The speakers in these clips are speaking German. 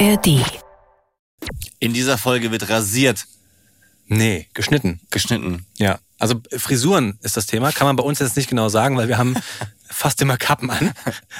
ARD. In dieser Folge wird rasiert, Nee, geschnitten. geschnitten. Ja. Also Frisuren ist das Thema. Kann man bei uns jetzt nicht genau sagen, weil wir haben fast immer Kappen an.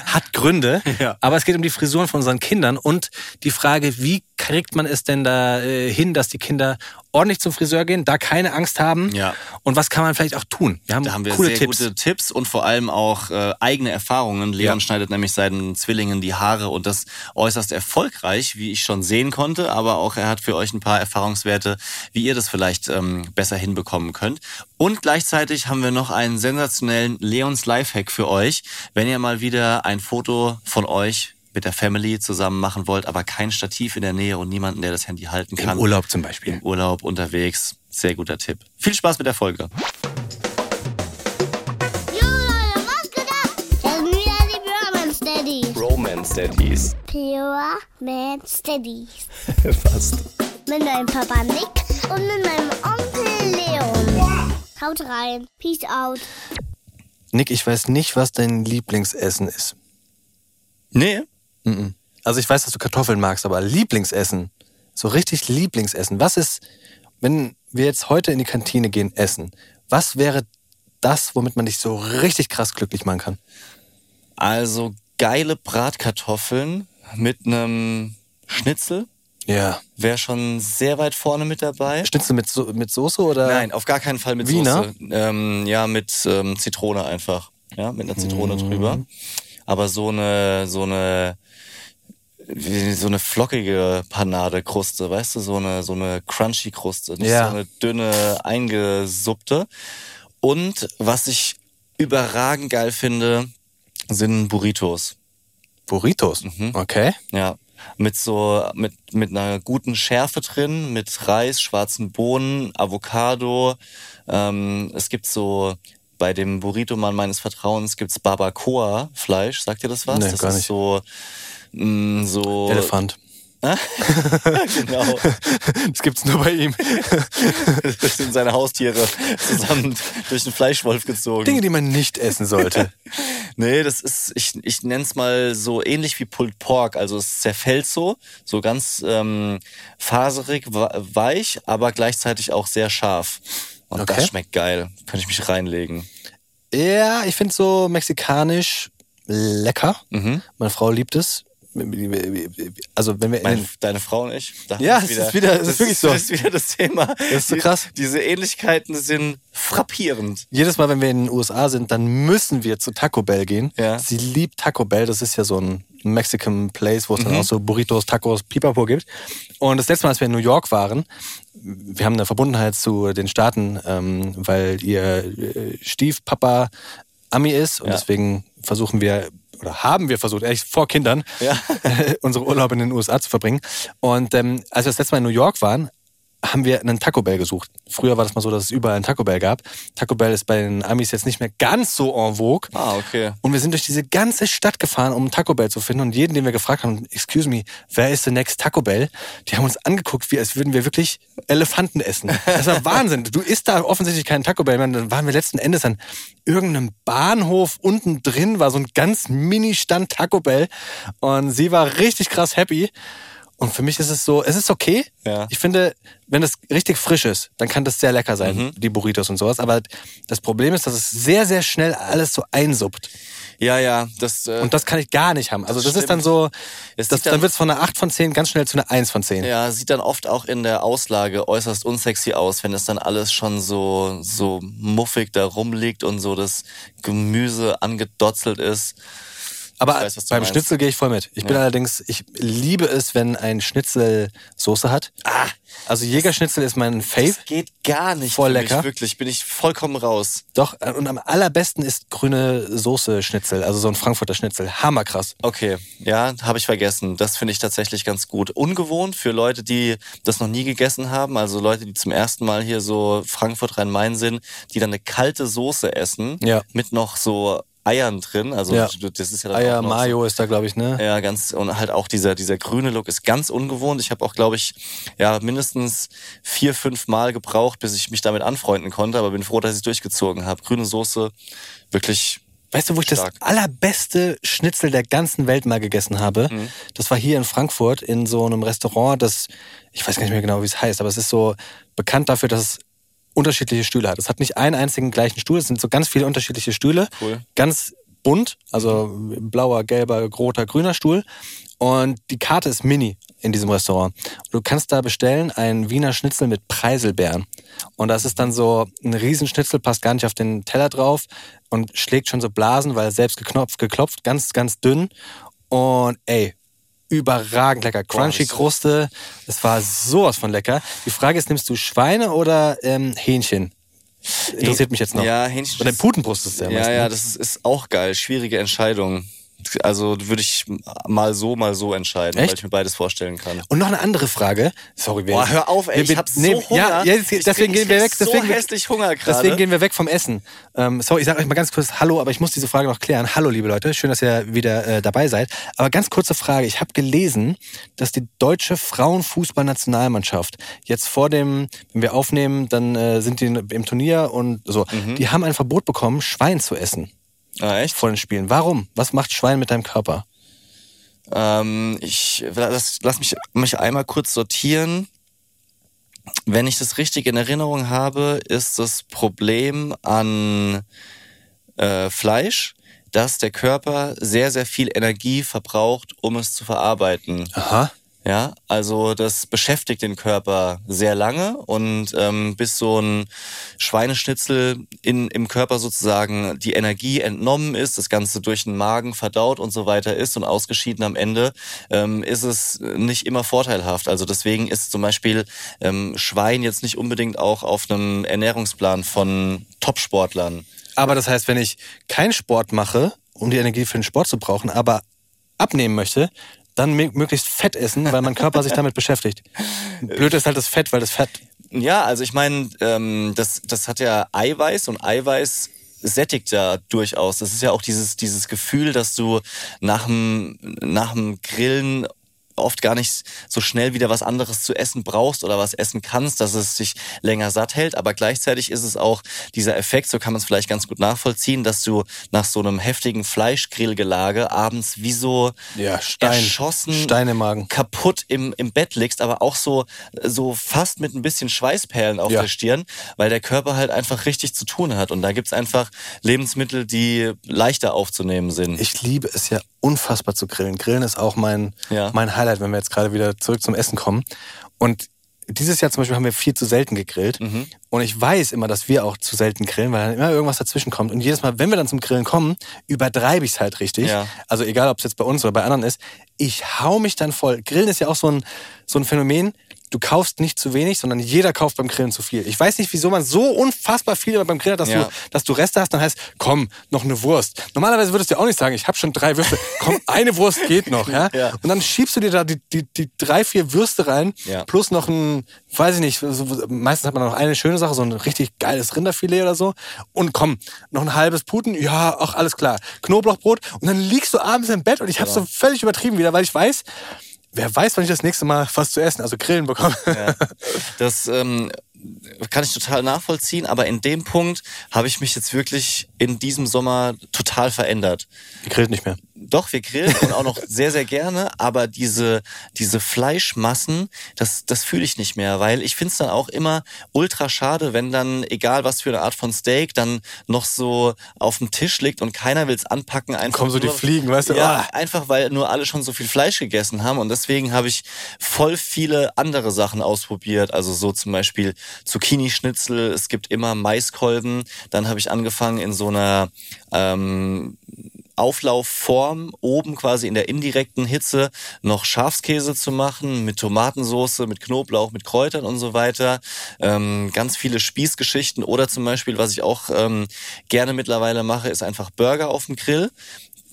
Hat Gründe. Ja. Aber es geht um die Frisuren von unseren Kindern und die Frage, wie kriegt man es denn da äh, hin, dass die Kinder ordentlich zum Friseur gehen, da keine Angst haben? Ja. Und was kann man vielleicht auch tun? Wir haben, Da haben wir coole sehr Tipps. gute Tipps und vor allem auch äh, eigene Erfahrungen. Leon Ja. schneidet nämlich seinen Zwillingen die Haare und das äußerst erfolgreich, wie ich schon sehen konnte. Aber auch er hat für euch ein paar Erfahrungswerte, wie ihr das vielleicht ähm, besser hinbekommen könnt. Und gleichzeitig haben wir noch einen sensationellen Leons Lifehack für euch, wenn ihr mal wieder ein Foto von euch mit der Family zusammen machen wollt, aber kein Stativ in der Nähe und niemanden, der das Handy halten kann. Im Urlaub zum Beispiel. Im Urlaub unterwegs. Sehr guter Tipp. Viel Spaß mit der Folge. Jo Leute, was geht ab? Das sind wieder die Brahman Steadies. Romance Daddies. Pure Man Steadies. Fast. Mit meinem Papa Nick und mit meinem Onkel Leon. Haut rein. Peace out. Nick, ich weiß nicht, was dein Lieblingsessen ist. Nee, Also ich weiß, dass du Kartoffeln magst, aber Lieblingsessen, so richtig Lieblingsessen. Was ist, wenn wir jetzt heute in die Kantine gehen, essen? Was wäre das, womit man dich so richtig krass glücklich machen kann? Also geile Bratkartoffeln mit einem Schnitzel Ja. wäre schon sehr weit vorne mit dabei. Schnitzel mit, so mit Soße oder? Nein, auf gar keinen Fall mit Wiener? Soße. Ähm, ja, mit ähm, Zitrone einfach. Ja, mit einer Zitrone Mhm. drüber. Aber so eine, so eine, wie- so eine flockige Panade-Kruste, weißt du, so eine, so eine crunchy Kruste, nicht Ja. so eine dünne, eingesuppte. Und was ich überragend geil finde, sind Burritos. Burritos. Mhm. Okay. Ja, mit so mit mit einer guten Schärfe drin, mit Reis, schwarzen Bohnen, Avocado. Ähm, es gibt so bei dem Burrito-Mann meines Vertrauens gibt's Barbacoa Fleisch. Sagt ihr das was? Nee, das gar ist nicht. so mh, so Elefant. genau. Das gibt's nur bei ihm. Das sind seine Haustiere zusammen durch den Fleischwolf gezogen. Dinge, die man nicht essen sollte. Nee, das ist, ich, ich nenne es mal so ähnlich wie Pulled Pork. Also es zerfällt so, so ganz ähm, faserig, weich, aber gleichzeitig auch sehr scharf. Und Okay. das schmeckt geil. Könnte ich mich reinlegen. ja, ich finde so mexikanisch lecker. Mhm. Meine Frau liebt es. Also wenn wir in Meine, deine Frau und ich. da Ja, wir es ist wieder- es ist wirklich so. Das ist wieder das Thema. Das ist so krass. diese Ähnlichkeiten sind frappierend. jedes Mal, wenn wir in den USA sind, dann müssen wir zu Taco Bell gehen. Ja. Sie liebt Taco Bell. Das ist ja so ein Mexican Place, wo es Mhm. dann auch so Burritos, Tacos, Pipapo gibt. Und das letzte Mal, als wir in New York waren, wir haben eine Verbundenheit zu den Staaten, ähm, weil ihr äh, Stiefpapa Ami ist und Ja. deswegen versuchen wir oder haben wir versucht, ehrlich vor Kindern, Ja. unsere Urlaube in den USA zu verbringen. Und ähm, als wir das letzte Mal in New York waren, haben wir einen Taco Bell gesucht. Früher war das mal so, dass es überall einen Taco Bell gab. Taco Bell ist bei den Amis jetzt nicht mehr ganz so en vogue. Ah, okay. Und wir sind durch diese ganze Stadt gefahren, um einen Taco Bell zu finden. Und jeden, den wir gefragt haben, excuse me, wer ist the next Taco Bell? Die haben uns angeguckt, wie als würden wir wirklich Elefanten essen. Das war Wahnsinn. Du isst da offensichtlich keinen Taco Bell. mehr. Dann waren wir letzten Endes an irgendeinem Bahnhof. Unten drin war so ein ganz Mini-Stand Taco Bell. Und sie war richtig krass happy. Und für mich ist es so, es ist okay. Ja. Ich finde, wenn es richtig frisch ist, dann kann das sehr lecker sein, Mhm. die Burritos und sowas. Aber das Problem ist, dass es sehr, sehr schnell alles so einsuppt. Ja, ja, das. Äh, Und das kann ich gar nicht haben. Also das, stimmt. ist dann so, das, dann- dann wird es von einer 8 von 10 ganz schnell zu einer 1 von 10. Ja, sieht dann oft auch in der Auslage äußerst unsexy aus, wenn es dann alles schon so, so muffig da rumliegt und so das Gemüse angedotzelt ist. Aber weiß, beim meinst. Schnitzel gehe ich voll mit. Ich bin Ja. allerdings, ich liebe es, wenn ein Schnitzel Soße hat. Ah, Also Jägerschnitzel ist mein Fave. das geht gar nicht. Voll lecker. Mich, wirklich, bin ich vollkommen raus. Doch, äh, und am allerbesten ist grüne Soße Schnitzel, also so ein Frankfurter Schnitzel. Hammerkrass. Okay, ja, habe ich vergessen. Das finde ich tatsächlich ganz gut. Ungewohnt für Leute, die das noch nie gegessen haben, also Leute, die zum ersten Mal hier so Frankfurt Rhein-Main sind, die dann eine kalte Soße essen Ja. mit noch so Eiern drin. Also Ja. das ist ja dann Eier, auch noch so- Mayo ist da, glaube ich, ne? Ja, ganz und halt auch dieser dieser grüne Look ist ganz ungewohnt. Ich habe auch, glaube ich, ja mindestens vier, fünf Mal gebraucht, bis ich mich damit anfreunden konnte. Aber bin froh, dass ich es durchgezogen habe. Grüne Soße, wirklich Weißt du, wo ich Stark. das allerbeste Schnitzel der ganzen Welt mal gegessen habe? Mhm. Das war hier in Frankfurt in so einem Restaurant, das, ich weiß gar nicht mehr genau, wie es heißt, aber es ist so bekannt dafür, dass es unterschiedliche Stühle hat. Es hat nicht einen einzigen gleichen Stuhl, es sind so ganz viele unterschiedliche Stühle. Cool. Ganz bunt, also blauer, gelber, roter, grüner Stuhl. Und die Karte ist mini in diesem Restaurant. Du kannst da bestellen ein Wiener Schnitzel mit Preiselbeeren. Und das ist dann so ein Riesenschnitzel, passt gar nicht auf den Teller drauf und schlägt schon so Blasen, weil selbst geknopft, geklopft, ganz, ganz dünn. Und ey, überragend lecker. Crunchy Kruste. Es war sowas von lecker. Die Frage ist, nimmst du Schweine oder ähm, Hähnchen? Interessiert mich jetzt noch. Ja, Hähnchen. Oder Putenbrust ist der Ja, meist, ja, ne? das ist, ist auch geil. Schwierige Entscheidung. Also würde ich mal so, mal so entscheiden, Echt? weil ich mir beides vorstellen kann. Und noch eine andere Frage. Sorry, wir, Boah, hör auf, ey, wir- ich hab so nee, Hunger. Ja, jetzt- Ich deswegen krieg- gehen wir weg. krieg so Deswegen, hässlich Hunger gerade. Deswegen gehen wir weg vom Essen. Ähm, sorry, ich sage euch mal ganz kurz Hallo, aber ich muss diese Frage noch klären. Hallo, liebe Leute, schön, dass ihr wieder äh, dabei seid. Aber ganz kurze Frage. Ich habe gelesen, dass die deutsche Frauenfußballnationalmannschaft jetzt vor dem, wenn wir aufnehmen, dann äh, sind die im Turnier und so. Mhm. Die haben ein Verbot bekommen, Schwein zu essen Ah, echt? vor den Spielen. Warum? Was macht Schwein mit deinem Körper? Ähm, ich lass, lass mich, mich einmal kurz sortieren. Wenn ich das richtig in Erinnerung habe, ist das Problem an äh, Fleisch, dass der Körper sehr, sehr viel Energie verbraucht, um es zu verarbeiten. Aha. Ja, also das beschäftigt den Körper sehr lange und ähm, bis so ein Schweineschnitzel in, im Körper sozusagen die Energie entnommen ist, das Ganze durch den Magen verdaut und so weiter ist und ausgeschieden am Ende, ähm, ist es nicht immer vorteilhaft. Also deswegen ist zum Beispiel ähm, Schwein jetzt nicht unbedingt auch auf einem Ernährungsplan von Topsportlern. Aber das heißt, wenn ich keinen Sport mache, um die Energie für den Sport zu brauchen, aber abnehmen möchte, dann mö- möglichst Fett essen, weil mein Körper sich damit beschäftigt. Blöd ist halt das Fett, weil das Fett. Ja, also ich meine, ähm, das, das hat ja Eiweiß und Eiweiß sättigt ja durchaus. Das ist ja auch dieses, dieses Gefühl, dass du nach dem, nach dem Grillen oft gar nicht so schnell wieder was anderes zu essen brauchst oder was essen kannst, dass es dich länger satt hält. Aber gleichzeitig ist es auch dieser Effekt, so kann man es vielleicht ganz gut nachvollziehen, dass du nach so einem heftigen Fleischgrillgelage abends wie so Ja, Stein. erschossen, Stein im Magen. kaputt im, im Bett liegst, aber auch so, so fast mit ein bisschen Schweißperlen auf Ja. der Stirn, weil der Körper halt einfach richtig zu tun hat. Und da gibt's einfach Lebensmittel, die leichter aufzunehmen sind. Ich liebe es ja unfassbar zu grillen. Grillen ist auch mein, Ja. mein Highlight, wenn wir jetzt gerade wieder zurück zum Essen kommen. Und dieses Jahr zum Beispiel haben wir viel zu selten gegrillt. Mhm. Und ich weiß immer, dass wir auch zu selten grillen, weil dann immer irgendwas dazwischen kommt. Und jedes Mal, wenn wir dann zum Grillen kommen, übertreibe ich es halt richtig. Ja. Also egal, ob es jetzt bei uns oder bei anderen ist. Ich hau mich dann voll. Grillen ist ja auch so ein, so ein Phänomen. Du kaufst nicht zu wenig, sondern jeder kauft beim Grillen zu viel. Ich weiß nicht, wieso man so unfassbar viel beim Grillen hat, dass, Ja. du, dass du Reste hast, dann heißt, komm, noch eine Wurst. Normalerweise würdest du ja auch nicht sagen, ich habe schon drei Würste. Komm, eine Wurst geht noch. Ja? Ja. Und dann schiebst du dir da die, die, die drei, vier Würste rein, Ja. plus noch ein, weiß ich nicht, so, meistens hat man noch eine schöne Sache, so ein richtig geiles Rinderfilet oder so. Und komm, noch ein halbes Puten, ja, auch alles klar. Knoblauchbrot. Und dann liegst du abends im Bett und ich habe so völlig übertrieben wieder, weil ich weiß, wer weiß, wann ich das nächste Mal was zu essen, also Grillen bekomme. Ja. Das ähm, kann ich total nachvollziehen, aber in dem Punkt habe ich mich jetzt wirklich in diesem Sommer total verändert. Ihr grillt nicht mehr. Doch, wir grillen und auch noch sehr, sehr gerne, aber diese, diese Fleischmassen, das, das fühle ich nicht mehr, weil ich finde es dann auch immer ultra schade, wenn dann, egal was für eine Art von Steak, dann noch so auf dem Tisch liegt und keiner will es anpacken. Einfach kommen so die nur- Fliegen, weißt du? Ja, Ah. einfach weil nur alle schon so viel Fleisch gegessen haben und deswegen habe ich voll viele andere Sachen ausprobiert, also so zum Beispiel Zucchini-Schnitzel, es gibt immer Maiskolben, dann habe ich angefangen in so einer ähm, Auflaufform oben quasi in der indirekten Hitze noch Schafskäse zu machen mit Tomatensauce, mit Knoblauch, mit Kräutern und so weiter. Ähm, ganz viele Spießgeschichten oder zum Beispiel, was ich auch ähm, gerne mittlerweile mache, ist einfach Burger auf dem Grill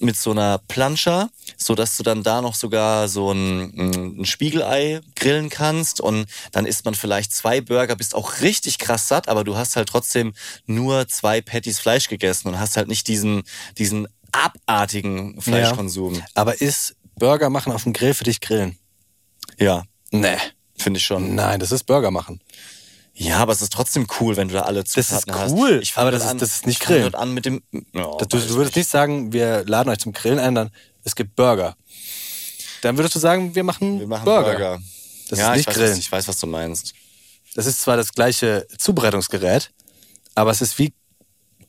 mit so einer Plancha, so dass du dann da noch sogar so ein, ein Spiegelei grillen kannst und dann isst man vielleicht zwei Burger, bist auch richtig krass satt, aber du hast halt trotzdem nur zwei Patties Fleisch gegessen und hast halt nicht diesen diesen abartigen Fleischkonsum. Aber ist Burger machen auf dem Grill für dich grillen? Ja, Nee. finde ich schon. Nein, das ist Burger machen. Ja, aber es ist trotzdem cool, wenn du da alle ist Zutaten hast. cool, Ich fang aber dort das ist- an, das ist nicht Grillen. dort an mit dem. Ja, Das- Du, du würdest nicht sagen, wir laden euch zum Grillen ein, dann es gibt Burger. Dann würdest du sagen, wir machen, Wir machen Burger. Burger. Das ja, ist nicht ich weiß, Grillen. Was, ich weiß, was du meinst. Das ist zwar das gleiche Zubereitungsgerät, aber es ist wie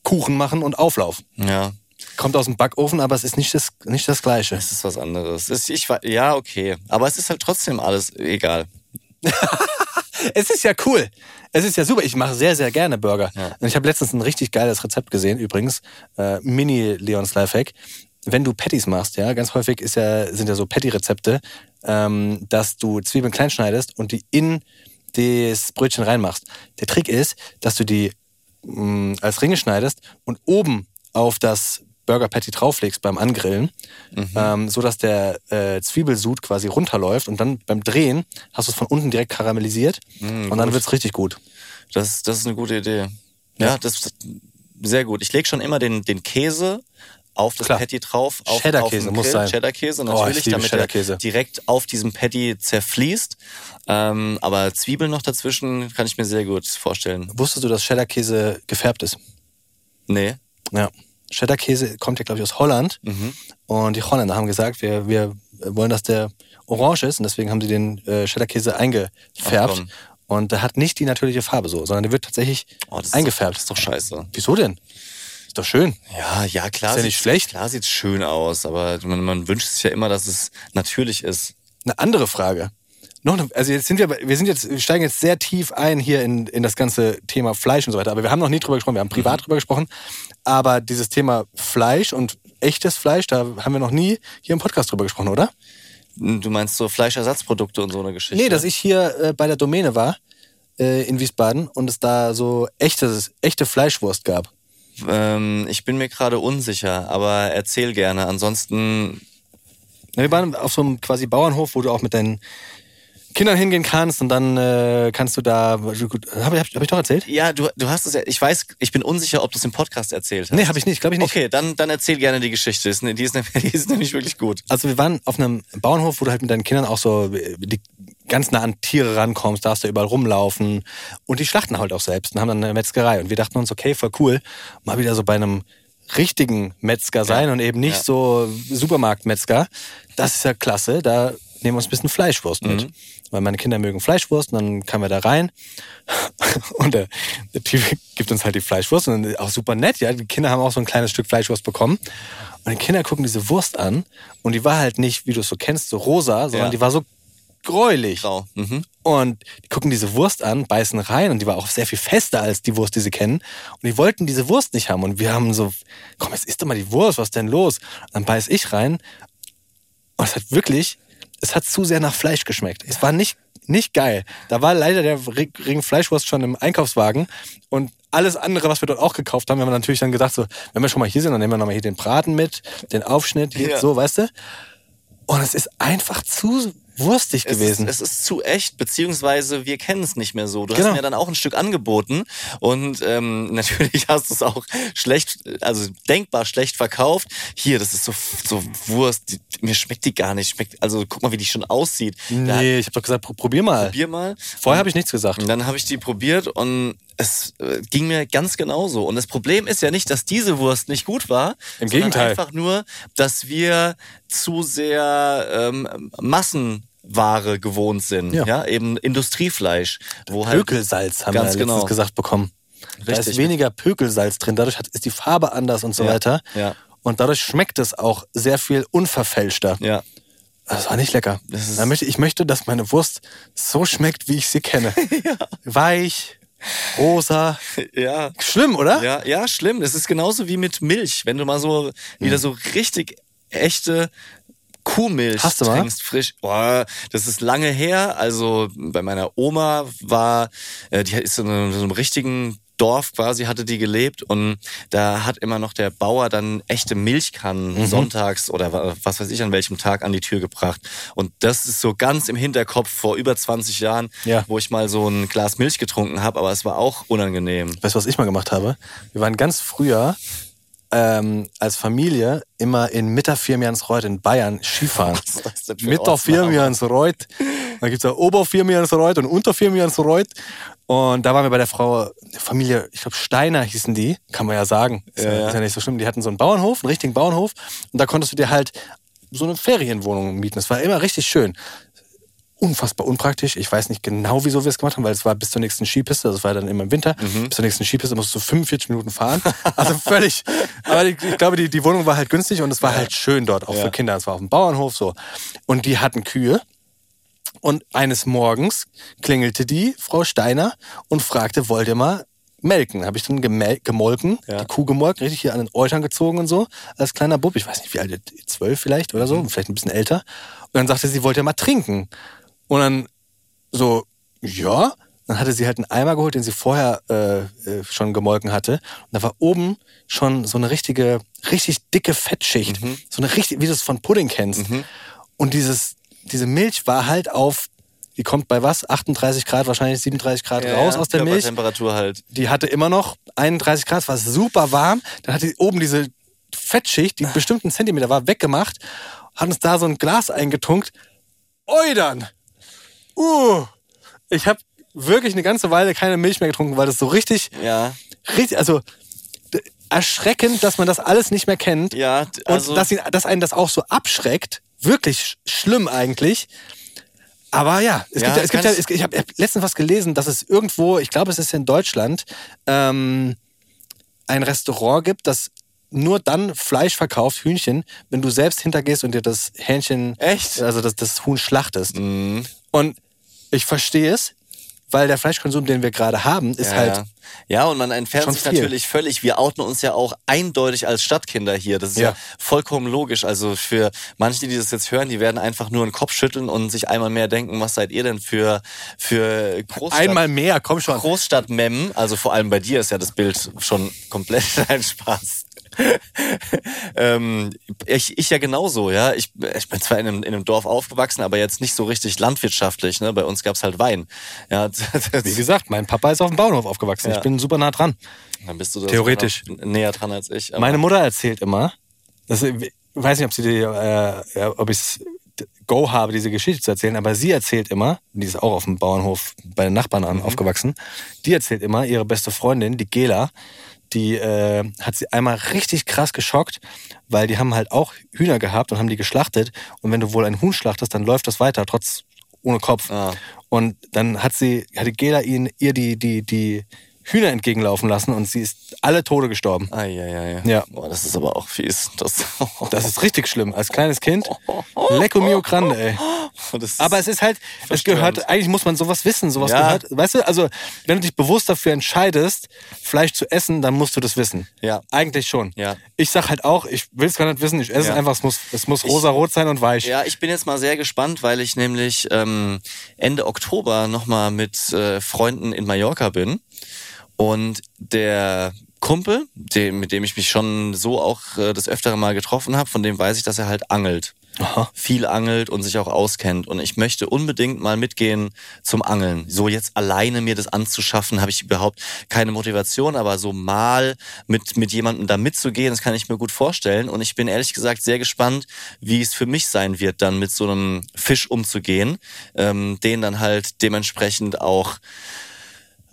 Kuchen machen und auflaufen. Ja, Kommt aus dem Backofen, aber es ist nicht das, nicht das gleiche. es ist was anderes. Es, ich, ja, okay. Aber es ist halt trotzdem alles egal. Es ist ja cool. Es ist ja super. Ich mache sehr, sehr gerne Burger. Ja. Und ich habe letztens ein richtig geiles Rezept gesehen, übrigens. Äh, Mini-Leons Lifehack. Wenn du Patties machst, ja, ganz häufig ist ja, sind ja so Patty-Rezepte, ähm, dass du Zwiebeln klein schneidest und die in das Brötchen reinmachst. Der Trick ist, dass du die mh, als Ringe schneidest und oben auf das Burger Patty drauflegst beim Angrillen, ähm, so dass der äh, Zwiebelsud quasi runterläuft und dann beim Drehen hast du es von unten direkt karamellisiert und dann wird's richtig gut. Das, das ist eine gute Idee. Ja, das ist sehr gut. Ich lege schon immer den, den Käse auf das Klar. Patty drauf. Auf, Cheddar-Käse muss sein. Cheddar-Käse Oh, natürlich, ich liebe damit Cheddar-Käse. er direkt auf diesem Patty zerfließt. Ähm, aber Zwiebeln noch dazwischen kann ich mir sehr gut vorstellen. Wusstest du, dass Cheddar-Käse gefärbt ist? Nee. Ja. Cheddar-Käse kommt ja, glaube ich, aus Holland. Mhm. Und die Holländer haben gesagt, wir, wir wollen, dass der orange ist. Und deswegen haben sie den äh, Cheddar-Käse Ach, eingefärbt. komm. und der hat nicht die natürliche Farbe so, sondern der wird tatsächlich Oh, ist eingefärbt. Doch, das ist doch scheiße. Wieso denn? Ist doch schön. Ja, ja, klar. Ist ja nicht schlecht. Klar sieht's schön aus, aber man, man wünscht sich ja immer, dass es natürlich ist. Eine andere Frage. Noch eine, also jetzt sind wir, wir sind jetzt, wir steigen jetzt sehr tief ein hier in, in das ganze Thema Fleisch und so weiter. Aber wir haben noch nie drüber gesprochen, wir haben privat Mhm. drüber gesprochen. Aber dieses Thema Fleisch und echtes Fleisch, da haben wir noch nie hier im Podcast drüber gesprochen, oder? Du meinst so Fleischersatzprodukte und so eine Geschichte? Nee, dass ich hier äh, bei der Domäne war äh, in Wiesbaden und es da so echtes, echte Fleischwurst gab. Ähm, ich bin mir gerade unsicher, aber erzähl gerne. Ansonsten, Ja, wir waren auf so einem quasi Bauernhof, wo du auch mit deinen Kindern hingehen kannst und dann äh, kannst du da. Habe ich, hab, hab ich doch erzählt? ja, du, du hast es ja, ich weiß, ich bin unsicher, ob du es im Podcast erzählt hast. Nee, habe ich nicht, glaube ich nicht. Okay, dann, dann erzähl gerne die Geschichte. Die ist, die, ist, nämlich- die ist nämlich wirklich gut. Also wir waren auf einem Bauernhof, wo du halt mit deinen Kindern auch so äh, die, ganz nah an Tiere rankommst, darfst da überall rumlaufen und die schlachten halt auch selbst und haben dann eine Metzgerei und wir dachten uns, okay, voll cool, mal wieder so bei einem richtigen Metzger sein und eben nicht Ja. so Supermarktmetzger. Das ist ja klasse, da nehmen wir uns ein bisschen Fleischwurst mit. Weil meine Kinder mögen Fleischwurst und dann kamen wir da rein und der, der Typ gibt uns halt die Fleischwurst und dann auch super nett, ja. Die Kinder haben auch so ein kleines Stück Fleischwurst bekommen. Und die Kinder gucken diese Wurst an und die war halt nicht, wie du es so kennst, so rosa, sondern Ja. die war so gräulich. Grau. Mhm. Und die gucken diese Wurst an, beißen rein und die war auch sehr viel fester als die Wurst, die sie kennen. Und die wollten diese Wurst nicht haben. Und wir haben so, komm, jetzt isst doch mal die Wurst, was ist denn los? Und dann beiß ich rein. Und es hat wirklich, es hat zu sehr nach Fleisch geschmeckt. Es war nicht, nicht geil. Da war leider der Ring Fleischwurst schon im Einkaufswagen. Und alles andere, was wir dort auch gekauft haben, haben wir natürlich dann gedacht, so, wenn wir schon mal hier sind, dann nehmen wir nochmal hier den Braten mit, den Aufschnitt, hier, Ja. so, weißt du? Und es ist einfach zu wurstig Es gewesen. Ist, es ist zu echt, beziehungsweise wir kennen es nicht mehr so. Du Genau. hast mir dann auch ein Stück angeboten und ähm, natürlich hast du es auch schlecht, also denkbar schlecht verkauft. Hier, das ist so, so Wurst, die, mir schmeckt die gar nicht. Schmeckt, also guck mal, wie die schon aussieht. Da, Nee, ich habe doch gesagt, pro- probier mal. probier mal. Vorher habe ich nichts gesagt. Und dann habe ich die probiert und es äh, ging mir ganz genauso. Und das Problem ist ja nicht, dass diese Wurst nicht gut war. Im Gegenteil. Einfach nur, dass wir zu sehr ähm, Massenware gewohnt sind. Ja. Ja, eben Industriefleisch. Wo halt Pökelsalz haben Ganz wir genau. gesagt bekommen. Da Richtig. ist weniger Pökelsalz drin, dadurch hat, ist die Farbe anders und so Ja, weiter. ja. Und dadurch schmeckt es auch sehr viel unverfälschter. Ja. Das war nicht lecker. Das Da möchte, ich möchte, dass meine Wurst so schmeckt, wie ich sie kenne. Weich, rosa. Ja. Schlimm, oder? Ja, ja, schlimm. Das ist genauso wie mit Milch. Wenn du mal so wieder so richtig echte Kuhmilch Hast du mal? trinkst, frisch. Boah, das ist lange her. Also bei meiner Oma war, äh, die ist in so einem richtigen Dorf quasi, hatte die gelebt und da hat immer noch der Bauer dann echte Milchkannen Mhm. sonntags oder wa- was weiß ich an welchem Tag an die Tür gebracht. Und das ist so ganz im Hinterkopf vor über 20 Jahren, Ja. wo ich mal so ein Glas Milch getrunken habe, aber es war auch unangenehm. Weißt du, was ich mal gemacht habe? Wir waren ganz früher, ähm, als Familie immer in Mitterfirmiansreuth in Bayern Skifahren. Mitterfirmiansreuth. Da gibt's ja Oberfirmiansreuth und Unterfirmiansreuth. Und da waren wir bei der Frau, Familie, ich glaube Steiner hießen die, kann man ja sagen. Ist ja, Ja, ja. ist ja nicht so schlimm. Die hatten so einen Bauernhof, einen richtigen Bauernhof. Und da konntest du dir halt so eine Ferienwohnung mieten. Das war immer richtig schön. Unfassbar unpraktisch. Ich weiß nicht genau, wieso wir es gemacht haben, weil es war bis zur nächsten Skipiste. Das war dann immer im Winter. Mhm. Bis zur nächsten Skipiste musst du 45 Minuten fahren. Also völlig. Aber ich, ich glaube, die, die Wohnung war halt günstig und es war halt schön dort, auch Ja. für Kinder. Es war auf dem Bauernhof so. Und die hatten Kühe. Und eines Morgens klingelte die Frau Steiner und fragte, wollt ihr mal melken? Habe ich dann gemolken, Ja. die Kuh gemolken, richtig hier an den Eutern gezogen und so, als kleiner Bub. Ich weiß nicht, wie alt, zwölf vielleicht oder so, Mhm. vielleicht ein bisschen älter. Und dann sagte sie, wollt ihr mal trinken? Und dann so, ja. Dann hatte sie halt einen Eimer geholt, den sie vorher äh, äh, schon gemolken hatte. Und da war oben schon so eine richtige, richtig dicke Fettschicht. Mhm. So eine richtig, wie du es von Pudding kennst. Und dieses, diese Milch war halt auf, die kommt bei was? 38 Grad, wahrscheinlich 37 Grad raus aus der Milch. Temperatur halt. Die hatte immer noch 31 Grad, es war super warm. Dann hatte sie oben diese Fettschicht, die bestimmt einen Zentimeter war, weggemacht. Hat uns da so ein Glas eingetunkt. Eudern! Uh! Ich habe wirklich eine ganze Weile keine Milch mehr getrunken, weil das so richtig, Ja. richtig, also erschreckend, dass man das alles nicht mehr kennt. Ja, also- und dass, ihn, dass einen das auch so abschreckt. Wirklich sch schlimm eigentlich. Aber ja, es Ja, gibt ja, es gibt ja es, ich habe letztens was gelesen, dass es irgendwo, ich glaube, es ist in Deutschland, ähm, ein Restaurant gibt, das nur dann Fleisch verkauft, Hühnchen, wenn du selbst hintergehst und dir das Hähnchen, Echt? also das, das Huhn schlachtest. Mhm. Und ich verstehe es, weil der Fleischkonsum, den wir gerade haben, ist ja, halt ja. ja, und man entfernt sich viel. natürlich völlig. Wir outen uns ja auch eindeutig als Stadtkinder hier. Das ist ja, Ja. vollkommen logisch. Also für manche, die das jetzt hören, die werden einfach nur einen Kopf schütteln und sich einmal mehr denken, was seid ihr denn für, für Großstadt, einmal mehr, komm schon. Großstadtmemmen? Also vor allem bei dir ist ja das Bild schon komplett ein Spaß. ähm, ich, ich ja genauso, ja. Ich, ich bin zwar in einem, in einem Dorf aufgewachsen, aber jetzt nicht so richtig landwirtschaftlich. Ne? Bei uns gab's halt Wein. Ja, Wie gesagt, mein Papa ist auf dem Bauernhof aufgewachsen. Ja. Ich bin super nah dran. Dann bist du Theoretisch. näher dran als ich. Meine Mutter erzählt immer, das, ich weiß nicht, ob sie die, äh, ob ich Go habe, diese Geschichte zu erzählen, aber sie erzählt immer, die ist auch auf dem Bauernhof bei den Nachbarn an, aufgewachsen, die erzählt immer, ihre beste Freundin, die Gela, die äh, hat sie einmal richtig krass geschockt, weil die haben halt auch Hühner gehabt und haben die geschlachtet. Und wenn du wohl ein Huhn schlachtest, dann läuft das weiter, trotz ohne Kopf. Ah. Und dann hat sie, hat die Gela ihn, ihr die, die, die Hühner entgegenlaufen lassen und sie ist alle Tode gestorben. Ah, ja, ja, ja. Ja. Boah, das ist aber auch fies. Das, Das ist richtig schlimm. Als kleines Kind. Lecco mio grande, ey. das Aber es ist halt, es gehört, eigentlich muss man sowas wissen, sowas Ja. gehört, weißt du, also, wenn du dich bewusst dafür entscheidest, Fleisch zu essen, dann musst du das wissen. Ja. Eigentlich schon. Ja. Ich sag halt auch, ich will es gar nicht wissen, ich esse Ja. es einfach, es muss, es muss rosa-rot sein und weich. Ja, ich bin jetzt mal sehr gespannt, weil ich nämlich ähm, Ende Oktober nochmal mit äh, Freunden in Mallorca bin. Und der Kumpel, dem, mit dem ich mich schon so auch äh, das öftere Mal getroffen habe, von dem weiß ich, dass er halt angelt. Aha. Viel angelt und sich auch auskennt. Und ich möchte unbedingt mal mitgehen zum Angeln. So jetzt alleine mir das anzuschaffen, habe ich überhaupt keine Motivation, aber so mal mit, mit jemandem da mitzugehen, das kann ich mir gut vorstellen. Und ich bin ehrlich gesagt sehr gespannt, wie es für mich sein wird, dann mit so einem Fisch umzugehen, ähm, den dann halt dementsprechend auch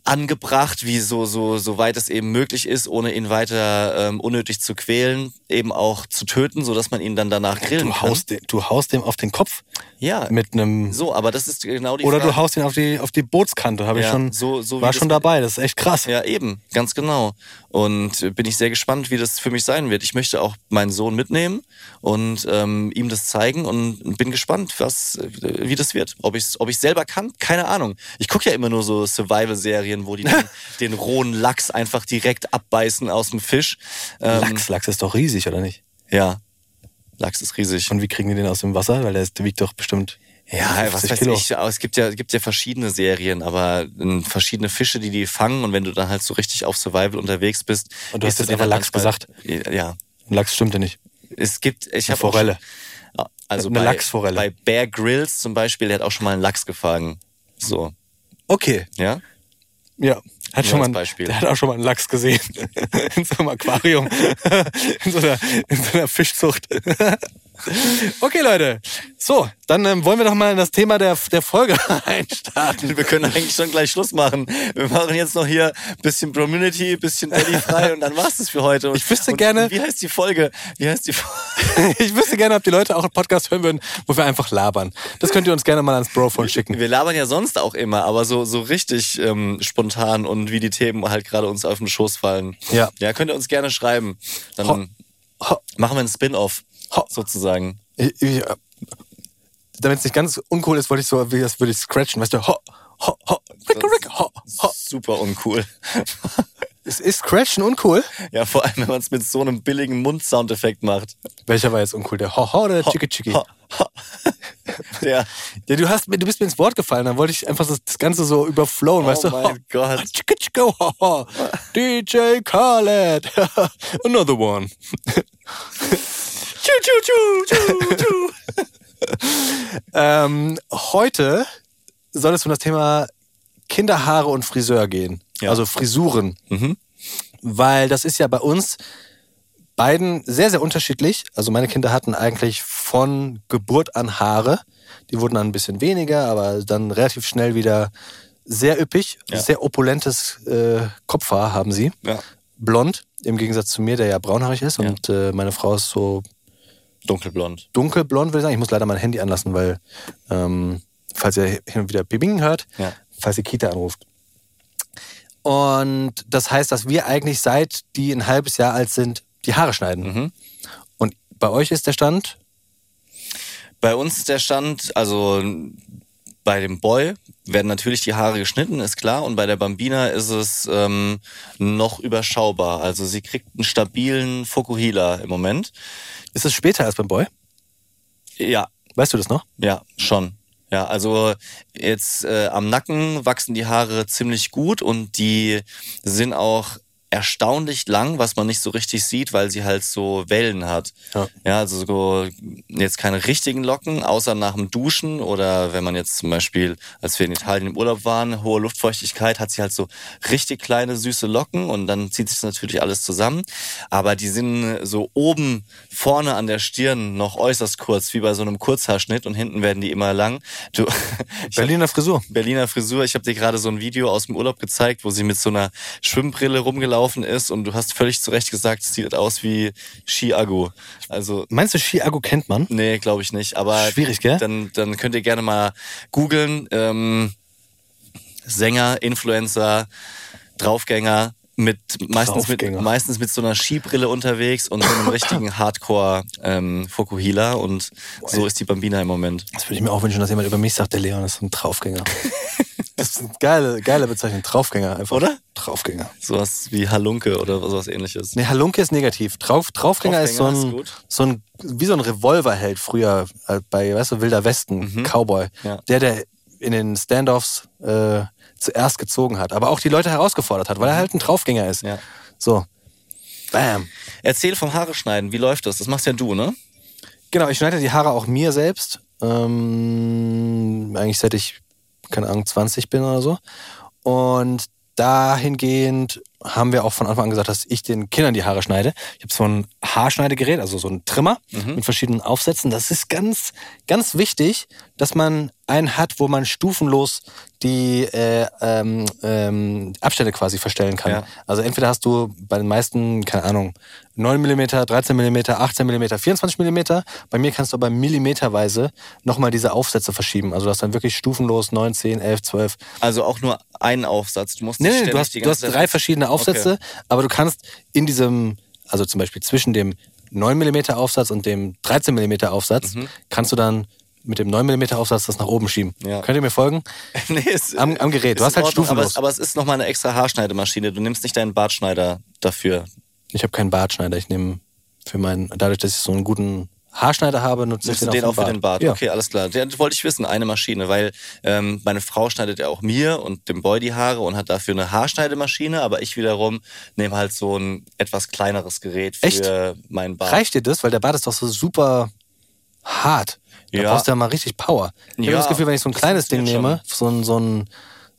angebracht, wie so, so, so weit es eben möglich ist, ohne ihn weiter ähm, unnötig zu quälen, eben auch zu töten, so dass man ihn dann danach grillen Du kann. haust, den, du haust dem auf den Kopf ja, mit einem, so, aber das ist genau die oder Frage. du haust ihn auf die, auf die Bootskante, habe ich Ja, schon, so- so war schon dabei, das ist echt krass. Ja, eben, ganz genau. Und äh, bin ich sehr gespannt, wie das für mich sein wird. Ich möchte auch meinen Sohn mitnehmen und ähm, ihm das zeigen und bin gespannt, was, äh, wie das wird. Ob ich ob ich's selber kann, keine Ahnung. Ich gucke ja immer nur so Survival-Serien, wo die den, den rohen Lachs einfach direkt abbeißen aus dem Fisch. Ähm, Lachs, Lachs ist doch riesig, oder nicht? Ja, Lachs ist riesig. Und wie kriegen die den aus dem Wasser? Weil der, ist, der wiegt doch bestimmt Ja, 50 was weiß Kilo. ich. Es gibt ja, gibt ja verschiedene Serien, aber ähm, verschiedene Fische, die die fangen. Und wenn du dann halt so richtig auf Survival unterwegs bist. Und du hast jetzt einfach Lachs manchmal- Ja. Lachs stimmte nicht. Es gibt, ich Eine habe auch Forelle. schon- Also Eine bei, Lachsforelle. Bei Bear Grylls zum Beispiel, der hat auch schon mal einen Lachs gefangen. So, Okay, ja. ja. Hat Nur schon mal, als Beispiel. Der hat auch schon mal einen Lachs gesehen. In so einem Aquarium. In so einer, in so einer Fischzucht. Okay, Leute. So, dann ähm, wollen wir doch mal in das Thema der, der Folge einstarten. Wir können eigentlich schon gleich Schluss machen. Wir machen jetzt noch hier ein bisschen Community, ein bisschen Daddy frei und dann war's das für heute. Und, Ich wüsste und, gerne- Und wie heißt die Folge? Wie heißt die Folge? Ich wüsste gerne, ob die Leute auch einen Podcast hören würden, wo wir einfach labern. Das könnt ihr uns gerne mal ans Brophone schicken. Wir labern ja sonst auch immer, aber so, so richtig ähm, spontan und wie die Themen halt gerade uns auf den Schoß fallen. Ja. Ja, könnt ihr uns gerne schreiben. Dann Ho- machen wir einen Spin-off sozusagen. Ich, damit es nicht ganz uncool ist, wollte ich so, wie das würde ich scratchen, weißt du, ho, ho, ho, rick, rick, ho, ho. Super uncool. Ist, ist Scratchen uncool? Ja, vor allem, wenn man es mit so einem billigen Mund-Soundeffekt macht. Welcher war jetzt uncool? Der ho, ho oder der chicki chicki? Ho, ho. Der, Ja, du, hast, du bist mir ins Wort gefallen, dann wollte ich einfach das, das Ganze so überflowen, weißt oh du? mein Gott. Ho, ho. DJ Khaled. Another one. Tschu, tschu, tschu, tschu, tschu. Ähm, heute soll es um das Thema Kinderhaare und Friseur gehen. Ja. Also Frisuren. Mhm. Weil das ist ja bei uns beiden sehr, sehr unterschiedlich. Also meine Kinder hatten eigentlich von Geburt an Haare. Die wurden dann ein bisschen weniger, aber dann relativ schnell wieder sehr üppig. Ja. Sehr opulentes äh, Kopfhaar haben sie. Ja. Blond, im Gegensatz zu mir, der ja braunhaarig ist. Ja. Und äh, meine Frau ist so Dunkelblond. dunkelblond, würde ich sagen. Ich muss leider mein Handy anlassen, weil, ähm, falls ihr hin und wieder Bibing hört, Ja. falls ihr Kita anruft. Und das heißt, dass wir eigentlich seit die ein halbes Jahr alt sind, die Haare schneiden. Mhm. Und bei euch ist der Stand, Bei uns ist der Stand, also bei dem Boy werden natürlich die Haare geschnitten, ist klar. Und bei der Bambina ist es ähm, noch überschaubar. Also sie kriegt einen stabilen Fokuhila im Moment. ist es später als beim Boy? Ja, Weißt du das noch? ja, schon. Ja, also jetzt äh, am Nacken wachsen die Haare ziemlich gut und die sind auch erstaunlich lang, was man nicht so richtig sieht, weil sie halt so Wellen hat. Ja. Ja, also so jetzt keine richtigen Locken, außer nach dem Duschen oder wenn man jetzt zum Beispiel, als wir in Italien im Urlaub waren, hohe Luftfeuchtigkeit, hat sie halt so richtig kleine süße Locken und dann zieht sich das natürlich alles zusammen. Aber die sind so oben vorne an der Stirn noch äußerst kurz, wie bei so einem Kurzhaarschnitt und hinten werden die immer lang. Du, hab- Berliner Frisur. Berliner Frisur. Ich habe dir gerade so ein Video aus dem Urlaub gezeigt, wo sie mit so einer Schwimmbrille rumgelaufen ist und du hast völlig zu Recht gesagt, es sieht aus wie Ski-Agu. Also Meinst du, Ski-Agu kennt man? Nee, glaube ich nicht. Aber Schwierig, gell? Dann, dann könnt ihr gerne mal googeln. Sänger, Influencer, Draufgänger mit meistens mit Draufgänger. meistens mit so einer Skibrille unterwegs und so einem richtigen Hardcore ähm, Fokuhila und so ist die Bambina im Moment. Das würde ich mir auch wünschen, dass jemand über mich sagt, der Leon ist ein Draufgänger. das ist eine geile, geile Bezeichnung. Draufgänger einfach. Oder? Draufgänger. Sowas wie Halunke oder sowas ähnliches. Nee, Halunke ist negativ. Drauf, Draufgänger, ist so Draufgänger ein, ist so ein, wie so ein Revolverheld früher äh, bei, weißt du, Wilder Westen, Cowboy. Mhm. Ja. Der, der in den Standoffs äh, zuerst gezogen hat, aber auch die Leute herausgefordert hat, weil er halt ein Draufgänger ist. Ja. So. Bam. Erzähl vom Haare schneiden. Wie läuft das? Das machst ja du, ne? Genau, ich schneide die Haare auch mir selbst. Ähm, eigentlich seit ich, keine Ahnung, 20 bin oder so. Und dahingehend haben wir auch von Anfang an gesagt, dass ich den Kindern die Haare schneide. Ich habe so ein Haarschneidegerät, also so ein Trimmer mit verschiedenen Aufsätzen. Das ist ganz, ganz wichtig, dass man einen hat, wo man stufenlos die äh, ähm, ähm, Abstände quasi verstellen kann. Ja. Also entweder hast du bei den meisten, keine Ahnung, 9 mm, 13 mm, 18 mm, 24 mm. Bei mir kannst du aber millimeterweise nochmal diese Aufsätze verschieben. Also du hast dann wirklich stufenlos 9, 10, 11, 12. Also auch nur einen Aufsatz. Du musst Nee, nicht nee, du hast, du hast drei verschiedene Aufsätze, aber du kannst in diesem, also zum Beispiel zwischen dem 9 mm Aufsatz und dem 13 mm Aufsatz, Mhm. kannst du dann mit dem 9 mm Aufsatz das nach oben schieben. Ja. Könnt ihr mir folgen? nee, es, Am- am Gerät. Du hast halt Ordnung, aber stufenlos. es, aber es ist nochmal eine extra Haarschneidemaschine. Du nimmst nicht deinen Bartschneider dafür. Ich habe keinen Bartschneider. Ich nehme für meinen, dadurch, dass ich so einen guten Haarschneider habe, nutze ich du den auch für den Bart? Ja. Okay, alles klar. Den wollte ich wissen, eine Maschine, weil ähm, meine Frau schneidet ja auch mir und dem Boy die Haare und hat dafür eine Haarschneidemaschine, aber ich wiederum nehme halt so ein etwas kleineres Gerät für Echt? meinen Bart. Reicht dir das? Weil der Bart ist doch so super hart. Da Ja. brauchst du ja mal richtig Power. Ich habe Ja, das Gefühl, wenn ich so ein das kleines Ding nehme, so ein, so ein,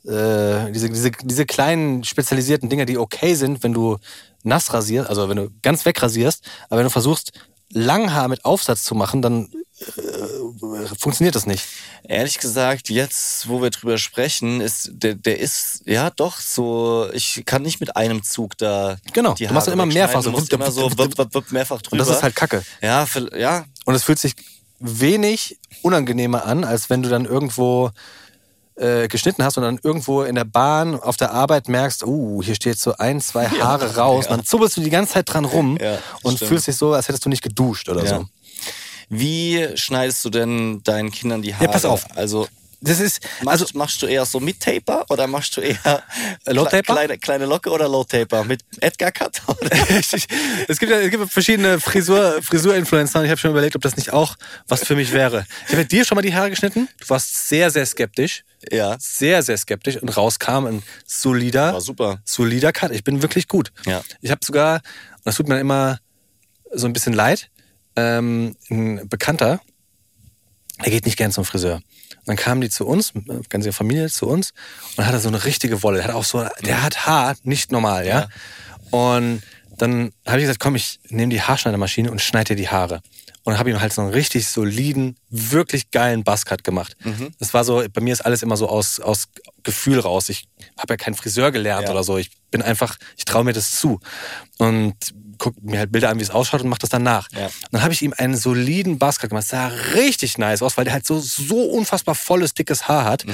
äh, diese, diese, diese kleinen spezialisierten Dinge, die okay sind, wenn du nass rasierst, also wenn du ganz wegrasierst, aber wenn du versuchst, Langhaar mit Aufsatz zu machen, dann äh, funktioniert das nicht. Ehrlich gesagt, jetzt, wo wir drüber sprechen, ist der, der ist ja doch so. Ich kann nicht mit einem Zug da. Genau, die du machst dann immer mehrfach so. Du musst immer so wupp, wupp, wupp, mehrfach drüber. Und das ist halt Kacke. ja, für- ja, Und es fühlt sich wenig unangenehmer an, als wenn du dann irgendwo äh, geschnitten hast und dann irgendwo in der Bahn auf der Arbeit merkst, uh, hier steht so ein, zwei Haare raus. ja. Dann zubbelst du die ganze Zeit dran rum Ja, und stimmt. fühlst dich so, als hättest du nicht geduscht oder Ja. so. Wie schneidest du denn deinen Kindern die Haare? pass auf. Also Das ist, machst, also machst du eher so mit Taper oder machst du eher Low Taper? Kleine, kleine Locke oder Low Taper? Mit Edgar Cut? Es gibt ja es gibt verschiedene Frisur, Frisur-Influencer und ich habe schon überlegt, ob das nicht auch was für mich wäre. Ich habe dir schon mal die Haare geschnitten. Du warst sehr, sehr skeptisch. ja, Sehr, sehr skeptisch und rauskam ein solider, war super. solider Cut. Ich bin wirklich gut. Ja. Ich habe sogar, und das tut mir immer so ein bisschen leid, ähm, ein Bekannter, er geht nicht gern zum Friseur. Und dann kamen die zu uns, ganze Familie zu uns, und dann hat er so eine richtige Wolle. Der hat auch so, der hat Haar, nicht normal, ja. Und dann habe ich gesagt, komm, ich nehme die Haarschneidermaschine und schneide dir die Haare. Und habe ihm halt so einen richtig soliden, wirklich geilen Buzzcut gemacht. Das war so, bei mir ist alles immer so aus, aus Gefühl raus. Ich habe ja keinen Friseur gelernt Ja. oder so. Ich bin einfach, ich traue mir das zu. Und guck mir halt Bilder an, wie es ausschaut und mach das dann nach. Ja. Und dann habe ich ihm einen soliden Buzzcut gemacht. Das sah richtig nice aus, weil der halt so, so unfassbar volles, dickes Haar hat. Mhm.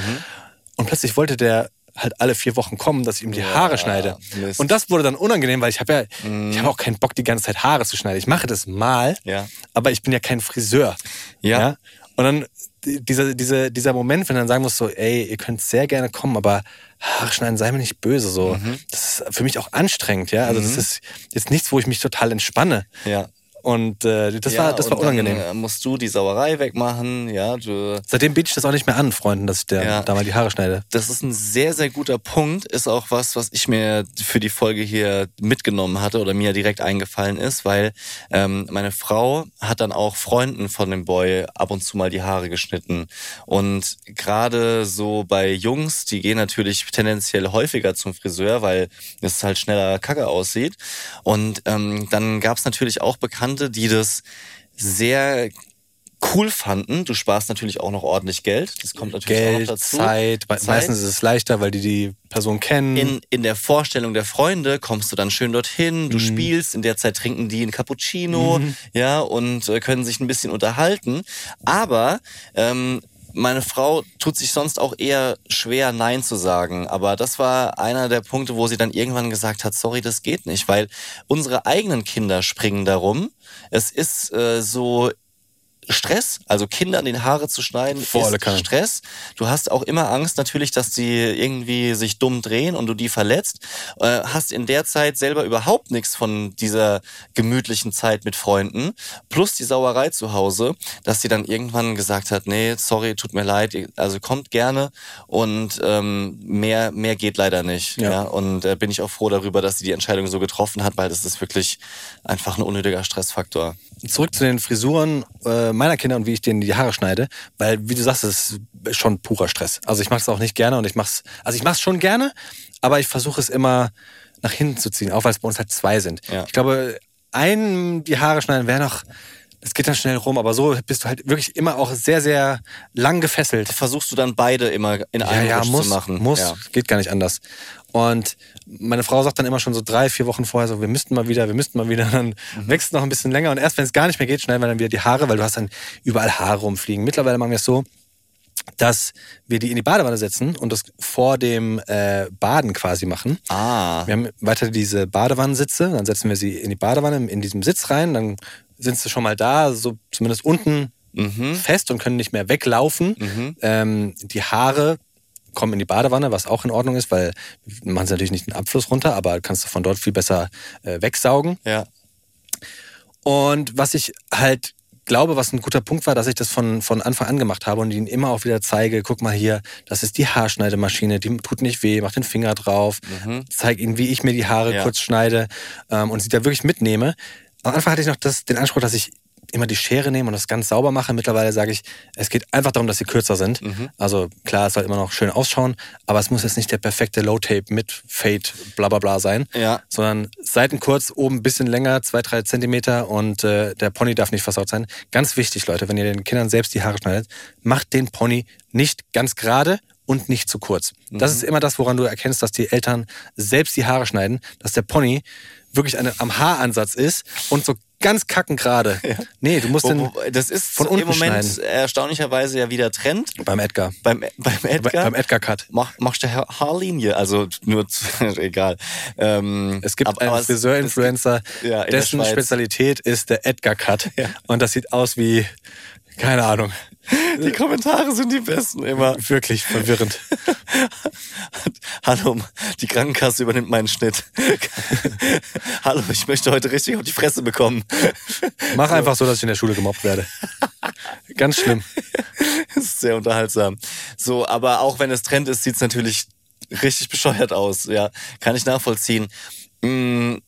Und plötzlich wollte der halt alle vier Wochen kommen, dass ich ihm die Ja, Haare schneide. Mist. Und das wurde dann unangenehm, weil ich habe ja, ich habe auch keinen Bock, die ganze Zeit Haare zu schneiden. Ich mache das mal, Ja. aber ich bin ja kein Friseur. Ja. Und dann dieser, dieser, dieser Moment, wenn du dann sagen musst, so, ey, ihr könnt sehr gerne kommen, aber Haare schneiden, sei mir nicht böse. So. Mhm. Das ist für mich auch anstrengend, ja. Also das ist jetzt nichts, wo ich mich total entspanne. Ja. Und äh, das ja, war, das war und dann, unangenehm. äh, musst du die Sauerei wegmachen, ja, du Seitdem biete ich das auch nicht mehr an, Freunden, dass ich der, Ja. da mal die Haare schneide. Das ist ein sehr, sehr guter Punkt. Ist auch was, was ich mir für die Folge hier mitgenommen hatte oder mir direkt eingefallen ist, weil ähm, meine Frau hat dann auch Freunden von dem Boy ab und zu mal die Haare geschnitten. Und gerade so bei Jungs, die gehen natürlich tendenziell häufiger zum Friseur, weil es halt schneller kacke aussieht. Und ähm, dann gab es natürlich auch Bekannte, die das sehr cool fanden. Du sparst natürlich auch noch ordentlich Geld. Das kommt natürlich auch noch Geld, dazu. Zeit, me- meistens ist es leichter, weil die die Person kennen. in, in der Vorstellung der Freunde kommst du dann schön dorthin, du spielst, in der Zeit trinken die einen Cappuccino, ja, und äh, können sich ein bisschen unterhalten. Aber ähm, meine Frau tut sich sonst auch eher schwer, Nein zu sagen. Aber das war einer der Punkte, wo sie dann irgendwann gesagt hat, sorry, das geht nicht, weil unsere eigenen Kinder springen darum. Es ist äh, so Stress, also Kindern den Haare zu schneiden, Volle ist Kanne. Stress. Du hast auch immer Angst natürlich, dass die irgendwie sich dumm drehen und du die verletzt. Äh, hast in der Zeit selber überhaupt nichts von dieser gemütlichen Zeit mit Freunden. Plus die Sauerei zu Hause, dass sie dann irgendwann gesagt hat, nee, sorry, tut mir leid, also kommt gerne und ähm, mehr, mehr geht leider nicht. Ja. Ja. Und äh, bin ich auch froh darüber, dass sie die Entscheidung so getroffen hat, weil das ist wirklich einfach ein unnötiger Stressfaktor. Zurück zu den Frisuren äh, meiner Kinder und wie ich denen die Haare schneide, weil wie du sagst, das ist schon purer Stress. Also ich mache es auch nicht gerne und ich mach's, also ich mache es schon gerne, aber ich versuche es immer nach hinten zu ziehen, auch weil es bei uns halt zwei sind. Ja. Ich glaube, einem die Haare schneiden wäre noch, das geht dann schnell rum, aber so bist du halt wirklich immer auch sehr, sehr lang gefesselt. Versuchst du dann beide immer in Ja, einem ja, Rutsch muss, zu machen? muss, Ja. geht gar nicht anders. Und meine Frau sagt dann immer schon so drei, vier Wochen vorher so, wir müssten mal wieder, wir müssten mal wieder, dann Mhm. wächst es noch ein bisschen länger und erst wenn es gar nicht mehr geht, schneiden wir dann wieder die Haare, weil du hast dann überall Haare rumfliegen. Mittlerweile machen wir es so, dass wir die in die Badewanne setzen und das vor dem äh, Baden quasi machen. Ah, Wir haben weiter diese Badewannensitze, dann setzen wir sie in die Badewanne in diesem Sitz rein, dann sind sie schon mal da, so zumindest unten mhm. fest und können nicht mehr weglaufen. Ähm, die Haare kommen in die Badewanne, was auch in Ordnung ist, weil machen sie natürlich nicht den Abfluss runter, aber kannst du von dort viel besser äh, wegsaugen. ja. Und was ich halt glaube, was ein guter Punkt war, dass ich das von, von Anfang an gemacht habe und ihnen immer auch wieder zeige, guck mal hier, das ist die Haarschneidemaschine, die tut nicht weh, mach den Finger drauf, zeig ihnen, wie ich mir die Haare Ja. kurz schneide ähm, und sie da wirklich mitnehme. Am Anfang hatte ich noch das, den Anspruch, dass ich immer die Schere nehme und das ganz sauber mache. Mittlerweile sage ich, es geht einfach darum, dass sie kürzer sind. Mhm. Also klar, es soll immer noch schön ausschauen, aber es muss jetzt nicht der perfekte Low-Tape mit Fade, bla bla bla sein. Ja. Sondern Seiten kurz, oben ein bisschen länger, zwei, drei Zentimeter und äh, der Pony darf nicht versaut sein. Ganz wichtig, Leute, wenn ihr den Kindern selbst die Haare schneidet, macht den Pony nicht ganz gerade und nicht zu kurz. Das ist immer das, woran du erkennst, dass die Eltern selbst die Haare schneiden, dass der Pony wirklich eine, am Haaransatz ist und so ganz kacken gerade. Nee, du musst Wo, den das ist von unten im Moment schneiden. erstaunlicherweise ja wieder Trend. beim Edgar. Beim, beim Edgar. Beim Edgar Cut. Mach, machst du Ha- Haarlinie, also nur zu, egal. Ähm, Es gibt aber- einen Friseur-Influencer, ja, dessen. Spezialität ist der Edgar Cut. Und das sieht aus wie, keine Ahnung, Die Kommentare sind die besten immer. wirklich verwirrend. Hallo, die Krankenkasse übernimmt meinen Schnitt. Hallo, ich möchte heute richtig auf die Fresse bekommen. Mach einfach so, dass ich in der Schule gemobbt werde. Ganz schlimm. Das ist sehr unterhaltsam. So, aber auch wenn es Trend ist, sieht's natürlich richtig bescheuert aus. Ja, kann ich nachvollziehen. Hm,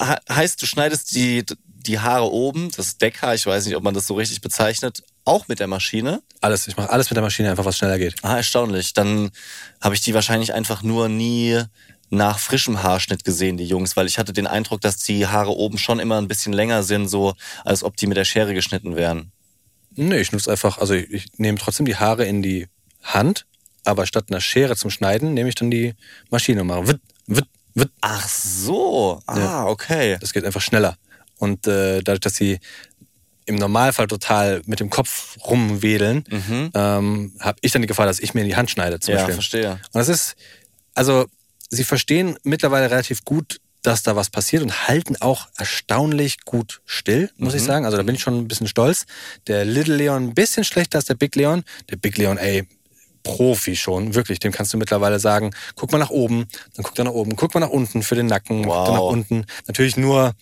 he- heißt, du schneidest die, die Haare oben, das Deckhaar, ich weiß nicht, ob man das so richtig bezeichnet, auch mit der Maschine. Alles, ich mache alles mit der Maschine, einfach was schneller geht. Ah, erstaunlich. Dann habe ich die wahrscheinlich einfach nur nie nach frischem Haarschnitt gesehen, die Jungs, weil ich hatte den Eindruck, dass die Haare oben schon immer ein bisschen länger sind, so als ob die mit der Schere geschnitten wären. Nee, ich nutze einfach, also ich, ich nehme trotzdem die Haare in die Hand, aber statt einer Schere zum Schneiden nehme ich dann die Maschine und mache witt, witt, witt. Ach so, ah, Ja. okay. Das geht einfach schneller. Und äh, dadurch, dass sie im Normalfall total mit dem Kopf rumwedeln, ähm, habe ich dann die Gefahr, dass ich mir in die Hand schneide zum Ja, Beispiel. verstehe. Und das ist, also sie verstehen mittlerweile relativ gut, dass da was passiert und halten auch erstaunlich gut still, muss ich sagen. Also da bin ich schon ein bisschen stolz. Der Little Leon ein bisschen schlechter als der Big Leon. Der Big Leon, ey, Profi schon, wirklich. Dem kannst du mittlerweile sagen, guck mal nach oben, dann guck er nach oben, guck mal nach unten für den Nacken, guck Wow. dann nach unten. Natürlich nur,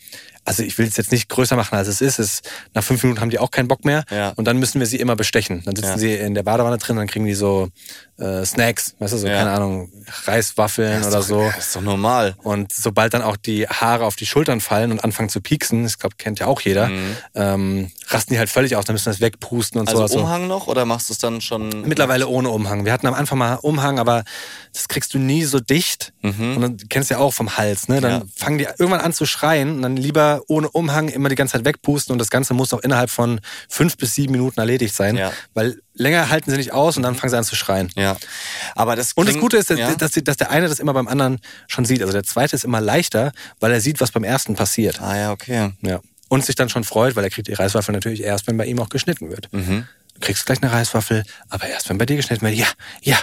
also ich will es jetzt nicht größer machen, als es ist. es. Nach fünf Minuten haben die auch keinen Bock mehr. Ja. Und dann müssen wir sie immer bestechen. Dann sitzen Ja. sie in der Badewanne drin, dann kriegen die so äh, Snacks, weißt du, so, Ja. keine Ahnung, Reiswaffeln oder doch, so. Das ist doch normal. Und sobald dann auch die Haare auf die Schultern fallen und anfangen zu pieksen, das glaub, kennt ja auch jeder, ähm, rasten die halt völlig aus, dann müssen wir das wegpusten und Mhm. Also so. Umhang noch oder machst du es dann schon? Mittlerweile ohne Umhang. Wir hatten am Anfang mal Umhang, aber das kriegst du nie so dicht. Und dann kennst du ja auch vom Hals, ne? Dann Mhm. Fangen die irgendwann an zu schreien und dann lieber ohne Umhang immer die ganze Zeit wegpusten und das Ganze muss auch innerhalb von fünf bis sieben Minuten erledigt sein. Ja. Weil länger halten sie nicht aus und dann fangen sie an zu schreien. Ja. Aber das Und das Gute ist, dass, ja. dass, dass der eine das immer beim anderen schon sieht. Also der zweite ist immer leichter, weil er sieht, was beim ersten passiert. Ah ja, okay. Ja. Und sich dann schon freut, weil er kriegt die Reiswaffel natürlich erst, wenn bei ihm auch geschnitten wird. Mhm. Du kriegst gleich eine Reiswaffel, aber erst, wenn bei dir geschnitten wird. Ja, ja.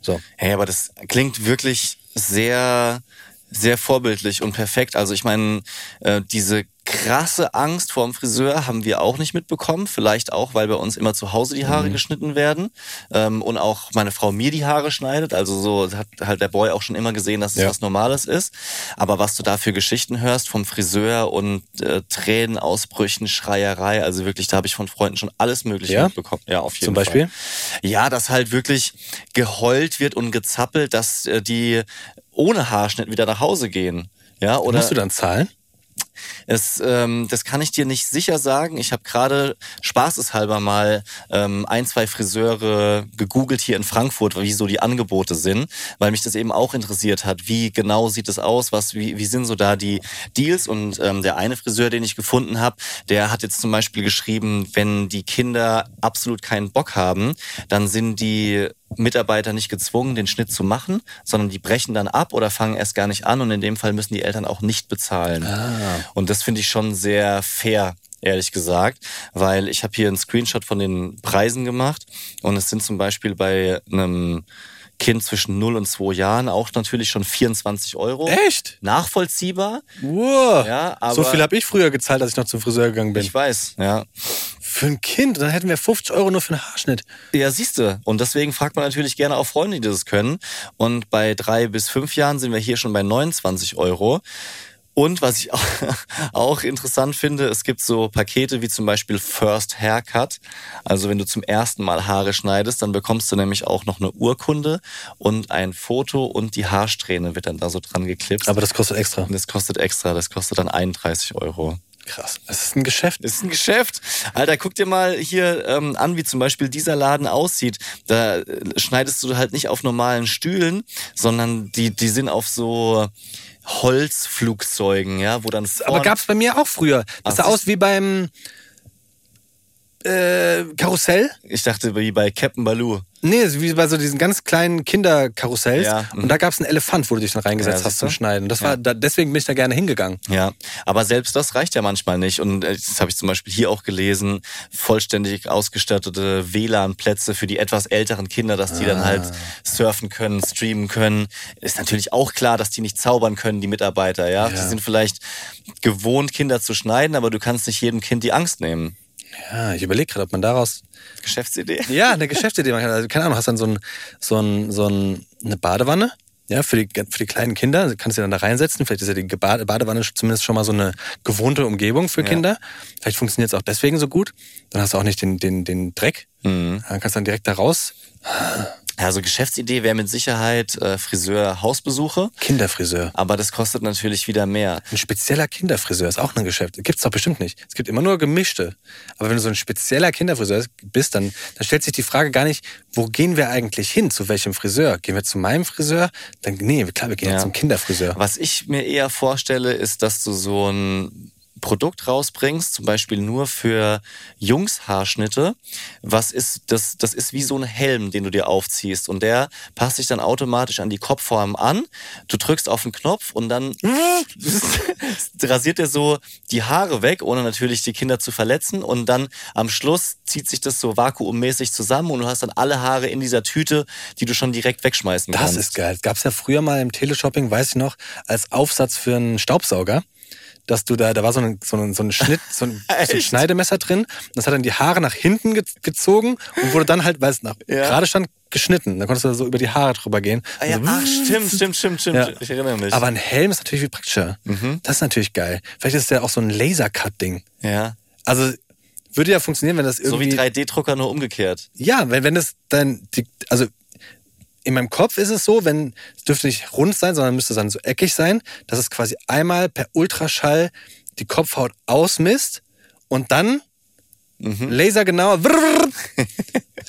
So. Hey, aber das klingt wirklich sehr, sehr vorbildlich und perfekt. Also ich meine, äh, diese krasse Angst vor dem Friseur haben wir auch nicht mitbekommen. Vielleicht auch, weil bei uns immer zu Hause die Haare geschnitten werden ähm, und auch meine Frau mir die Haare schneidet. Also so hat halt der Boy auch schon immer gesehen, dass es Ja. was Normales ist. Aber was du da für Geschichten hörst vom Friseur und äh, Tränenausbrüchen, Schreierei, also wirklich, da habe ich von Freunden schon alles Mögliche Ja? mitbekommen. Ja, auf jeden Zum Fall. Beispiel? Ja, dass halt wirklich geheult wird und gezappelt, dass äh, die ohne Haarschnitt wieder nach Hause gehen. Ja, oder Musst du dann zahlen? Es, ähm, das kann ich dir nicht sicher sagen. Ich habe gerade spaßeshalber mal ähm, ein, zwei Friseure gegoogelt hier in Frankfurt, wie so die Angebote sind, weil mich das eben auch interessiert hat. Wie genau sieht es aus? Was, wie, wie sind so da die Deals? Und ähm, der eine Friseur, den ich gefunden habe, der hat jetzt zum Beispiel geschrieben, wenn die Kinder absolut keinen Bock haben, dann sind die Mitarbeiter nicht gezwungen, den Schnitt zu machen, sondern die brechen dann ab oder fangen erst gar nicht an und in dem Fall müssen die Eltern auch nicht bezahlen. Und das finde ich schon sehr fair, ehrlich gesagt, weil ich habe hier einen Screenshot von den Preisen gemacht und es sind zum Beispiel bei einem Kind zwischen 0 und 2 Jahren auch natürlich schon 24 Euro. Echt? Nachvollziehbar. Wow. Ja, aber so viel habe ich früher gezahlt, als ich noch zum Friseur gegangen bin. ich weiß, ja. Für ein Kind, dann hätten wir 50 Euro nur für einen Haarschnitt. Ja, siehste. Und deswegen fragt man natürlich gerne auch Freunde, die das können. Und bei drei bis fünf Jahren sind wir hier schon bei 29 Euro. Und was ich auch, auch interessant finde, es gibt so Pakete wie zum Beispiel First Haircut. Also wenn du zum ersten Mal Haare schneidest, dann bekommst du nämlich auch noch eine Urkunde und ein Foto und die Haarsträhne wird dann da so dran geklipst. Aber das kostet extra. das kostet extra, das kostet dann 31 Euro. Krass. Das ist ein Geschäft. Das ist ein Geschäft. Alter, guck dir mal hier ähm, an, wie zum Beispiel dieser Laden aussieht. Da äh, schneidest du halt nicht auf normalen Stühlen, sondern die, die sind auf so Holzflugzeugen, ja, wo dann Aber vorn- gab's bei mir auch früher. Das Ach, sah aus wie beim äh, Karussell. Ich dachte, wie bei Captain Baloo. Nee, wie bei so diesen ganz kleinen Kinderkarussells. Ja, mhm. Und da gab's einen Elefant, wo du dich dann reingesetzt Ja, hast zum? Schneiden. Das Ja. war, da, deswegen bin ich da gerne hingegangen. Ja, aber selbst das reicht ja manchmal nicht. Und äh, das habe ich zum Beispiel hier auch gelesen, vollständig ausgestattete WLAN-Plätze für die etwas älteren Kinder, dass die dann halt surfen können, streamen können. Ist natürlich auch klar, dass die nicht zaubern können, die Mitarbeiter. Ja, Ja. die sind vielleicht gewohnt, Kinder zu schneiden, aber du kannst nicht jedem Kind die Angst nehmen. Ja, ich überlege gerade, ob man daraus Geschäftsidee. Ja, eine Geschäftsidee. Man kann, also, keine Ahnung, hast dann so, ein, so, ein, so ein, eine Badewanne, ja, für die, für die kleinen Kinder. Kannst du dann da reinsetzen. Vielleicht ist ja die Badewanne zumindest schon mal so eine gewohnte Umgebung für Ja. Kinder. Vielleicht funktioniert es auch deswegen so gut. Dann hast du auch nicht den, den, den Dreck. Mhm. Dann kannst du dann direkt da raus. Also Geschäftsidee wäre mit Sicherheit äh, Friseur-Hausbesuche, Kinderfriseur. aber das kostet natürlich wieder mehr. Ein spezieller Kinderfriseur ist auch ein Geschäft. Gibt's doch bestimmt nicht. Es gibt immer nur gemischte. Aber wenn du so ein spezieller Kinderfriseur bist, dann, dann stellt sich die Frage gar nicht, wo gehen wir eigentlich hin? Zu welchem Friseur? Gehen wir zu meinem Friseur? Dann, nee, klar, wir gehen Ja. ja. zum Kinderfriseur. Was ich mir eher vorstelle, ist, dass du so ein Produkt rausbringst, zum Beispiel nur für Jungshaarschnitte. Was ist das? Das ist wie so ein Helm, den du dir aufziehst und der passt sich dann automatisch an die Kopfform an. Du drückst auf den Knopf und dann rasiert er so die Haare weg, ohne natürlich die Kinder zu verletzen und dann am Schluss zieht sich das so vakuummäßig zusammen und du hast dann alle Haare in dieser Tüte, die du schon direkt wegschmeißen Das kannst. ist geil. Gab's ja früher mal im Teleshopping, weiß ich noch, als Aufsatz für einen Staubsauger. Dass du da, da war so ein, so ein, so ein Schnitt, so ein, so ein? Schneidemesser drin. Das hat dann die Haare nach hinten ge gezogen und wurde dann halt, weil es nach Ja. gerade stand, geschnitten. Dann konntest du so über die Haare drüber gehen. Ah, ja, so, ach, stimmt, stimmt, stimmt, stimmt. Ja. Ich erinnere mich. Aber ein Helm ist natürlich viel praktischer. Das ist natürlich geil. Vielleicht ist es ja auch so ein Lasercut-Ding. ja. Also würde ja funktionieren, wenn das So irgendwie. wie 3D-Drucker nur umgekehrt. Ja, wenn, wenn das dann, die, also in meinem Kopf ist es so, wenn, es dürfte nicht rund sein, sondern müsste dann so eckig sein, dass es quasi einmal per Ultraschall die Kopfhaut ausmisst und dann lasergenau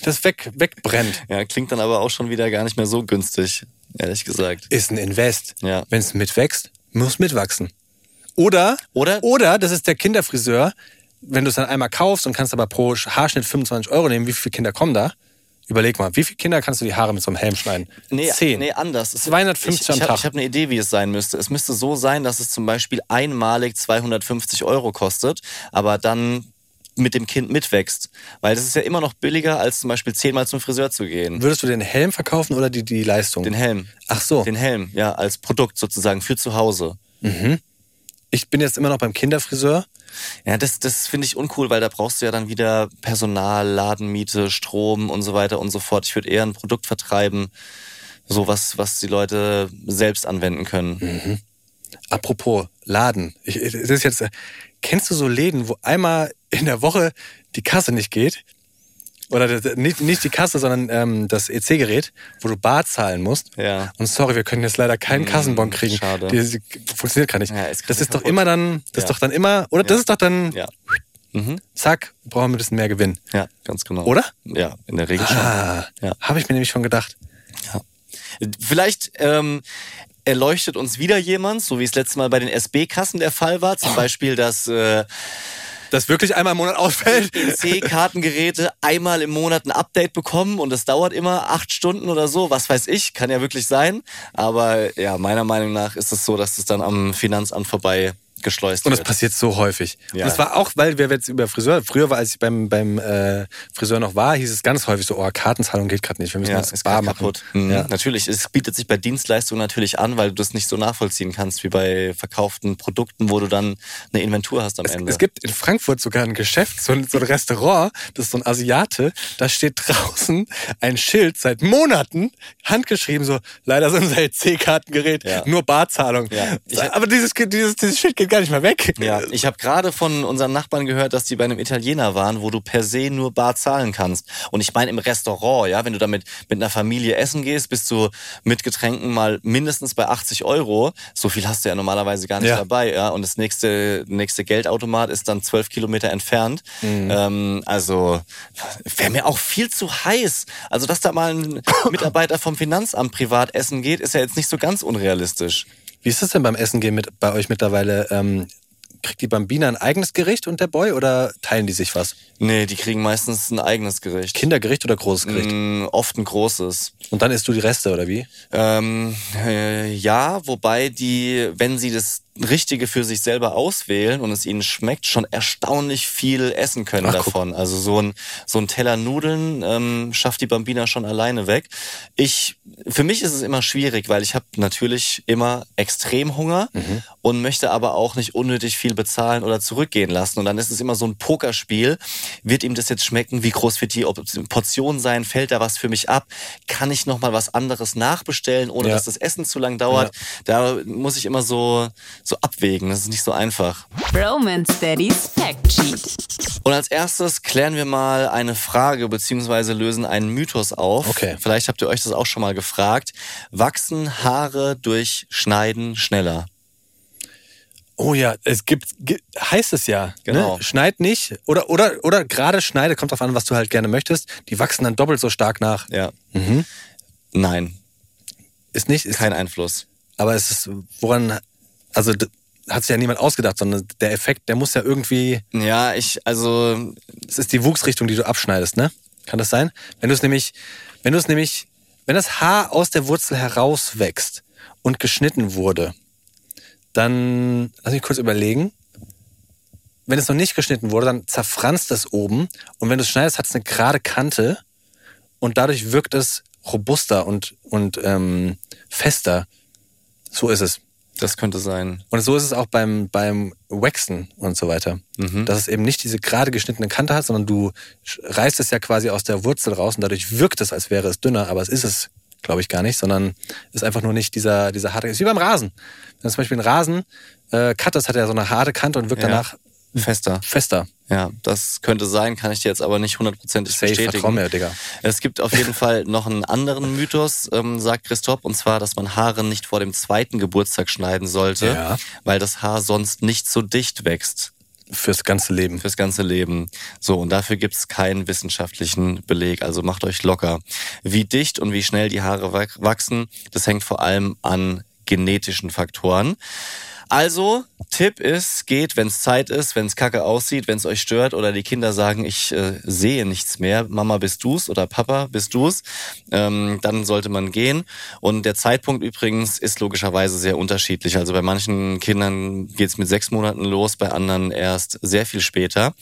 das weg, wegbrennt. Ja, klingt dann aber auch schon wieder gar nicht mehr so günstig, ehrlich gesagt. Ist ein Invest. Ja. Wenn es mitwächst, muss mitwachsen. Oder, Oder- oder das ist der Kinderfriseur, wenn du es dann einmal kaufst und kannst aber pro Haarschnitt 25 Euro nehmen, wie viele Kinder kommen da? Überleg mal, wie viele Kinder kannst du die Haare mit so einem Helm schneiden? Nee, Zehn. nee, anders. Es- 250 ich, am ich hab- Tag. Ich habe eine Idee, wie es sein müsste. Es müsste so sein, dass es zum Beispiel einmalig 250 Euro kostet, aber dann mit dem Kind mitwächst. Weil das ist ja immer noch billiger, als zum Beispiel zehnmal zum Friseur zu gehen. Würdest du den Helm verkaufen oder die, die Leistung? Den Helm. Ach so. Den Helm, ja, als Produkt sozusagen für zu Hause. Ich bin jetzt immer noch beim Kinderfriseur. Ja, das, das finde ich uncool, weil da brauchst du ja dann wieder Personal, Ladenmiete, Strom und so weiter und so fort. Ich würde eher ein Produkt vertreiben, sowas, was die Leute selbst anwenden können. Apropos Laden. Ich, das ist jetzt, äh, kennst du so Läden, wo einmal in der Woche die Kasse nicht geht? Oder das- nicht, nicht die Kasse, sondern ähm, das EC-Gerät, wo du Bar zahlen musst. Ja. Und sorry, wir können jetzt leider keinen Kassenbon kriegen. schade. Die, die funktioniert gar nicht. Ja, ist das ist doch immer dann, das Ja. ist doch dann immer, oder das Ja. ist doch dann, Ja. Mhm. zack, brauchen wir ein bisschen mehr Gewinn. Ja, ganz genau. Oder? Ja, in der Regel schon. Ah, Ja. habe ich mir nämlich schon gedacht. Vielleicht ähm, erleuchtet uns wieder jemand, so wie es letztes Mal bei den SB-Kassen der Fall war. Zum Beispiel, dass äh, Das wirklich einmal im Monat ausfällt. C-Kartengeräte einmal im Monat ein Update bekommen und das dauert immer acht Stunden oder so. Was weiß ich, kann ja wirklich sein. Aber ja, meiner Meinung nach ist es so, dass es dann am Finanzamt vorbei geschleust Und es wird. passiert so häufig. Ja. Und es war auch, weil wir jetzt über Friseur, früher war, als ich beim, beim äh, Friseur noch war, hieß es ganz häufig so, oh, Kartenzahlung geht gerade nicht, wir müssen Ja, jetzt ist bar machen. kaputt. Mhm. Ja. Natürlich, es bietet sich bei Dienstleistungen natürlich an, weil du das nicht so nachvollziehen kannst wie bei verkauften Produkten, wo du dann eine Inventur hast am Es, Ende. es gibt in Frankfurt sogar ein Geschäft, so ein, so ein Restaurant, das ist so ein Asiate, da steht draußen ein Schild seit Monaten, handgeschrieben so, leider ist unser EC-Kartengerät Ja. nur Barzahlung. Ja. Ich- Aber dieses, dieses, dieses Schild geht gar nicht mehr weg. Ja, ich habe gerade von unseren Nachbarn gehört, dass die bei einem Italiener waren, wo du per se nur bar zahlen kannst. Und ich meine im Restaurant, ja, wenn du damit mit einer Familie essen gehst, bist du mit Getränken mal mindestens bei 80 Euro. So viel hast du ja normalerweise gar nicht Ja. dabei, ja. Und das nächste, nächste Geldautomat ist dann zwölf Kilometer entfernt. Ähm, also wäre mir auch viel zu heiß. Also, dass da mal ein Mitarbeiter vom Finanzamt privat essen geht, ist ja jetzt nicht so ganz unrealistisch. Wie ist das denn beim Essen gehen mit, bei euch mittlerweile? Ähm, kriegt die Bambina ein eigenes Gericht und der Boy oder teilen die sich was? Nee, die kriegen meistens ein eigenes Gericht. Kindergericht oder großes Gericht? Mm, oft ein großes. Und dann isst du die Reste oder wie? Ähm, äh, ja, wobei die, wenn sie das Richtige für sich selber auswählen und es ihnen schmeckt, schon erstaunlich viel essen können Ach, guck. davon. Also so ein, so ein Teller Nudeln ähm, schafft die Bambina schon alleine weg. Ich, für mich ist es immer schwierig, weil ich habe natürlich immer extrem Hunger Mhm. und möchte aber auch nicht unnötig viel bezahlen oder zurückgehen lassen. Und dann ist es immer so ein Pokerspiel. Wird ihm das jetzt schmecken? Wie groß wird die Portion sein? Fällt da was für mich ab? Kann ich noch mal was anderes nachbestellen, ohne Ja. dass das Essen zu lang dauert? Da muss ich immer so, so abwägen. Das ist nicht so einfach. Romance Daddy's Fact Sheet. Und als erstes klären wir mal eine Frage beziehungsweise lösen einen Mythos auf. Okay. Vielleicht habt ihr euch das auch schon mal gefragt. Wachsen Haare durch Schneiden schneller? Oh ja, es gibt, gi- heißt es ja. Genau. Ne? Schneid nicht. Oder, oder, oder gerade schneide, kommt drauf an, was du halt gerne möchtest. Die wachsen dann doppelt so stark nach. Ja. Mhm. Nein, Ist nicht, ist, kein Einfluss. aber es ist, woran, also hat sich ja niemand ausgedacht, sondern der Effekt, der muss ja irgendwie, Ja, ich, also, es ist die Wuchsrichtung, die du abschneidest, ne? Kann das sein? Wenn du es nämlich, wenn du es nämlich, wenn das Haar aus der Wurzel herauswächst und geschnitten wurde, dann, lass mich kurz überlegen. Wenn es noch nicht geschnitten wurde, dann zerfranst es oben und wenn du es schneidest, hat es eine gerade Kante und dadurch wirkt es robuster und, und ähm, fester. So ist es. Das könnte sein. Und so ist es auch beim, beim Waxen und so weiter. Dass es eben nicht diese gerade geschnittene Kante hat, sondern du reißt es ja quasi aus der Wurzel raus und dadurch wirkt es, als wäre es dünner, aber es ist es, glaube ich, gar nicht, sondern ist einfach nur nicht dieser, dieser harte, ist wie beim Rasen. Wenn du zum Beispiel einen Rasen äh, cuttest, hat er so eine harte Kante und wirkt Ja. danach Fester. fester. Ja, das könnte sein, kann ich dir jetzt aber nicht hundertprozentig bestätigen. vertrau mir, Digga. Es gibt auf jeden Fall noch einen anderen Mythos, ähm, sagt Christoph, und zwar, dass man Haare nicht vor dem zweiten Geburtstag schneiden sollte, Ja. weil das Haar sonst nicht so dicht wächst Fürs ganze Leben. fürs ganze Leben. So, und dafür gibt's keinen wissenschaftlichen Beleg, also macht euch locker. Wie dicht und wie schnell die Haare wach- wachsen, das hängt vor allem an genetischen Faktoren. Also, Tipp ist, geht, wenn es Zeit ist, wenn es kacke aussieht, wenn es euch stört oder die Kinder sagen, ich äh, sehe nichts mehr, Mama bist du's oder Papa bist du's, ähm, dann sollte man gehen. Und der Zeitpunkt übrigens ist logischerweise sehr unterschiedlich. Also bei manchen Kindern geht's mit sechs Monaten los, bei anderen erst sehr viel später.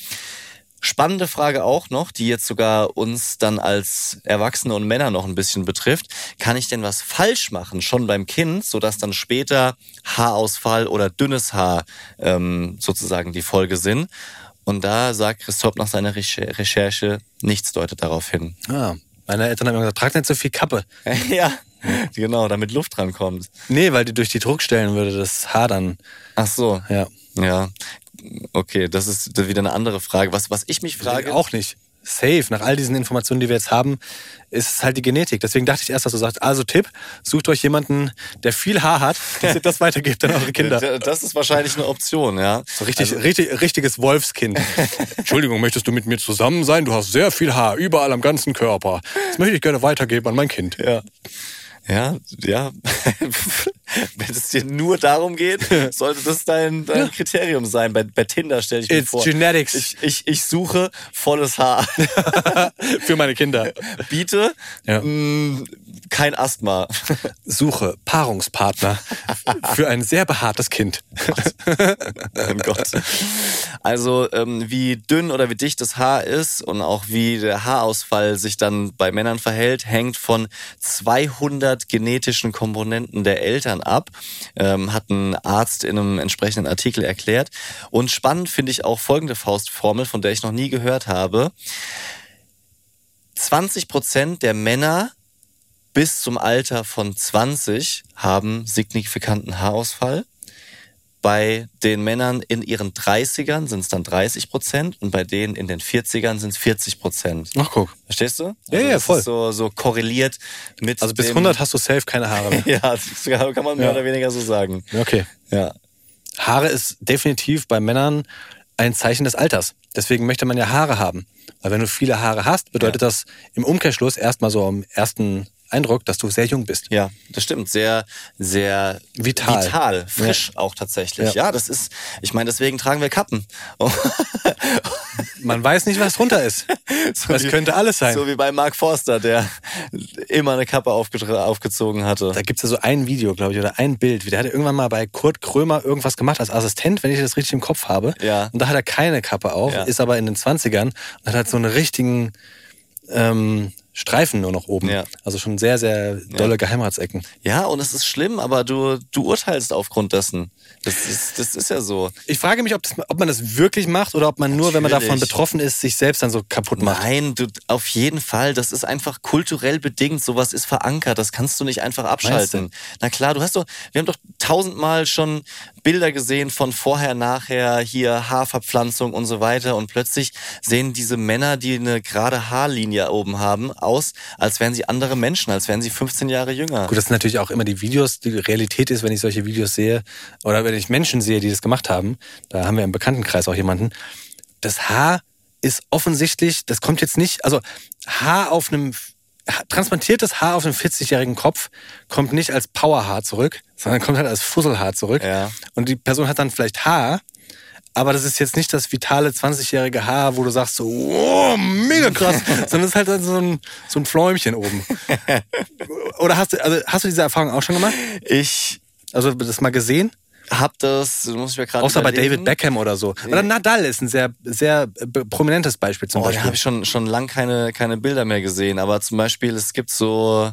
Spannende Frage auch noch, die jetzt sogar uns dann als Erwachsene und Männer noch ein bisschen betrifft. Kann ich denn was falsch machen, schon beim Kind, sodass dann später Haarausfall oder dünnes Haar ähm, sozusagen die Folge sind? Und da sagt Christoph nach seiner Recher- Recherche, nichts deutet darauf hin. Ah, meine Eltern haben immer gesagt, trag nicht so viel Kappe. ja, genau, damit Luft drankommt. Nee, weil die durch die Druckstellen würde das Haar dann, Ach so, ja. ja. Okay, das ist wieder eine andere Frage. Was, was ich mich frage... Auch nicht. Safe, nach all diesen Informationen, die wir jetzt haben, ist es halt die Genetik. Deswegen dachte ich erst, dass du sagst, also Tipp, sucht euch jemanden, der viel Haar hat, dass ihr das weitergebt an eure Kinder. Das ist wahrscheinlich eine Option, ja. So richtig, richtig, richtiges Wolfskind. Entschuldigung, möchtest du mit mir zusammen sein? Du hast sehr viel Haar, überall am ganzen Körper. Das möchte ich gerne weitergeben an mein Kind. Ja. Ja, ja. Wenn es dir nur darum geht, sollte das dein, dein Kriterium sein. Bei, bei Tinder stelle ich mir It's vor. genetics. Ich, ich, ich suche volles Haar. Für meine Kinder. Biete Ja. mh, kein Asthma. Suche Paarungspartner für ein sehr behaartes Kind. oh Gott. Also ähm, wie dünn oder wie dicht das Haar ist und auch wie der Haarausfall sich dann bei Männern verhält, hängt von 200 genetischen Komponenten der Eltern ab, ähm, hat ein Arzt in einem entsprechenden Artikel erklärt. Und spannend finde ich auch folgende Faustformel, von der ich noch nie gehört habe. 20 Prozent der Männer bis zum Alter von 20 haben signifikanten Haarausfall. Bei den Männern in ihren 30ern sind es dann 30 Prozent und bei denen in den 40ern sind es 40 Prozent. Ach, guck. Verstehst du? Ja, ja, das voll. Ist so, so korreliert mit. Also bis dem, 100 hast du safe keine Haare mehr. Ja, das kann man mehr Ja. oder weniger so sagen. Okay. Ja. Haare ist definitiv bei Männern ein Zeichen des Alters. Deswegen möchte man ja Haare haben. Weil wenn du viele Haare hast, bedeutet das im Umkehrschluss erstmal so im ersten Eindruck, dass du sehr jung bist. Ja, das stimmt. Sehr, sehr Vital. vital frisch auch tatsächlich. Ja. Ja. das ist, ich meine, deswegen tragen wir Kappen. Man weiß nicht, was drunter ist. Das wie- könnte alles sein. So wie bei Mark Forster, der immer eine Kappe aufgezogen hatte. Da gibt's ja so ein Video, glaube ich, oder ein Bild. Der hat irgendwann mal bei Kurt Krömer irgendwas gemacht als Assistent, wenn ich das richtig im Kopf habe. Ja. Und da hat er keine Kappe auf, Ja. ist aber in den 20ern und hat so einen richtigen ähm, Streifen nur noch oben. Ja. Also schon sehr, sehr dolle Geheimratsecken. Ja, und es ist schlimm, aber du, du urteilst aufgrund dessen. Das ist, das ist ja so. Ich frage mich, ob, das, ob man das wirklich macht oder ob man nur, wenn man davon Natürlich. betroffen ist, sich selbst dann so kaputt macht. Nein, du, auf jeden Fall. Das ist einfach kulturell bedingt. Sowas ist verankert. Das kannst du nicht einfach abschalten. Na klar, du hast doch, wir haben doch tausendmal schon Bilder gesehen von vorher, nachher, hier Haarverpflanzung und so weiter. Und plötzlich sehen diese Männer, die eine gerade Haarlinie oben haben, aus, als wären sie andere Menschen, als wären sie 15 Jahre jünger. Gut, das sind natürlich auch immer die Videos. Die Realität ist, wenn ich solche Videos sehe oder wenn ich Menschen sehe, die das gemacht haben, da haben wir im Bekanntenkreis auch jemanden. Das Haar ist offensichtlich, das kommt jetzt nicht, also Haar auf einem, transplantiertes Haar auf einem 40-jährigen Kopf kommt nicht als Powerhaar zurück, sondern kommt halt als Fusselhaar zurück. Ja. Und die Person hat dann vielleicht Haar, aber das ist jetzt nicht das vitale 20-jährige Haar, wo du sagst so, oh, mega krass, sondern es ist halt so ein, so ein Fläumchen oben. Oder hast du, also hast du diese Erfahrung auch schon gemacht? Ich Also das mal gesehen? hab das, muss ich mir gerade Außer bei. David Beckham oder so. Oder Nadal ist ein sehr, sehr prominentes Beispiel zum Oh, da Beispiel. habe ich schon, schon lang keine, keine Bilder mehr gesehen. Aber zum Beispiel, es gibt so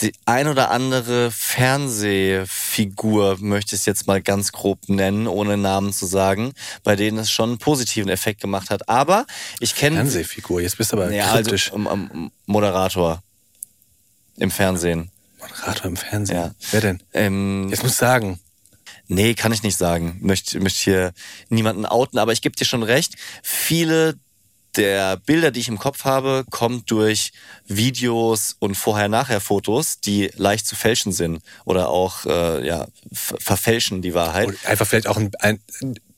die ein oder andere Fernsehfigur, möchte ich es jetzt mal ganz grob nennen, ohne Namen zu sagen, bei denen es schon einen positiven Effekt gemacht hat. Aber ich kenne... Fernsehfigur, jetzt bist du aber Ja, also kryptisch. um, um, Moderator im Fernsehen. Moderator im Fernsehen. Ja. Wer denn? Ähm, Jetzt musst du sagen. Nee, kann ich nicht sagen. Möchte, möchte hier niemanden outen, aber ich gebe dir schon recht. Viele der Bilder, die ich im Kopf habe, kommen durch Videos und Vorher-Nachher-Fotos, die leicht zu fälschen sind oder auch äh, ja, ver- verfälschen die Wahrheit. Und einfach vielleicht auch ein, ein,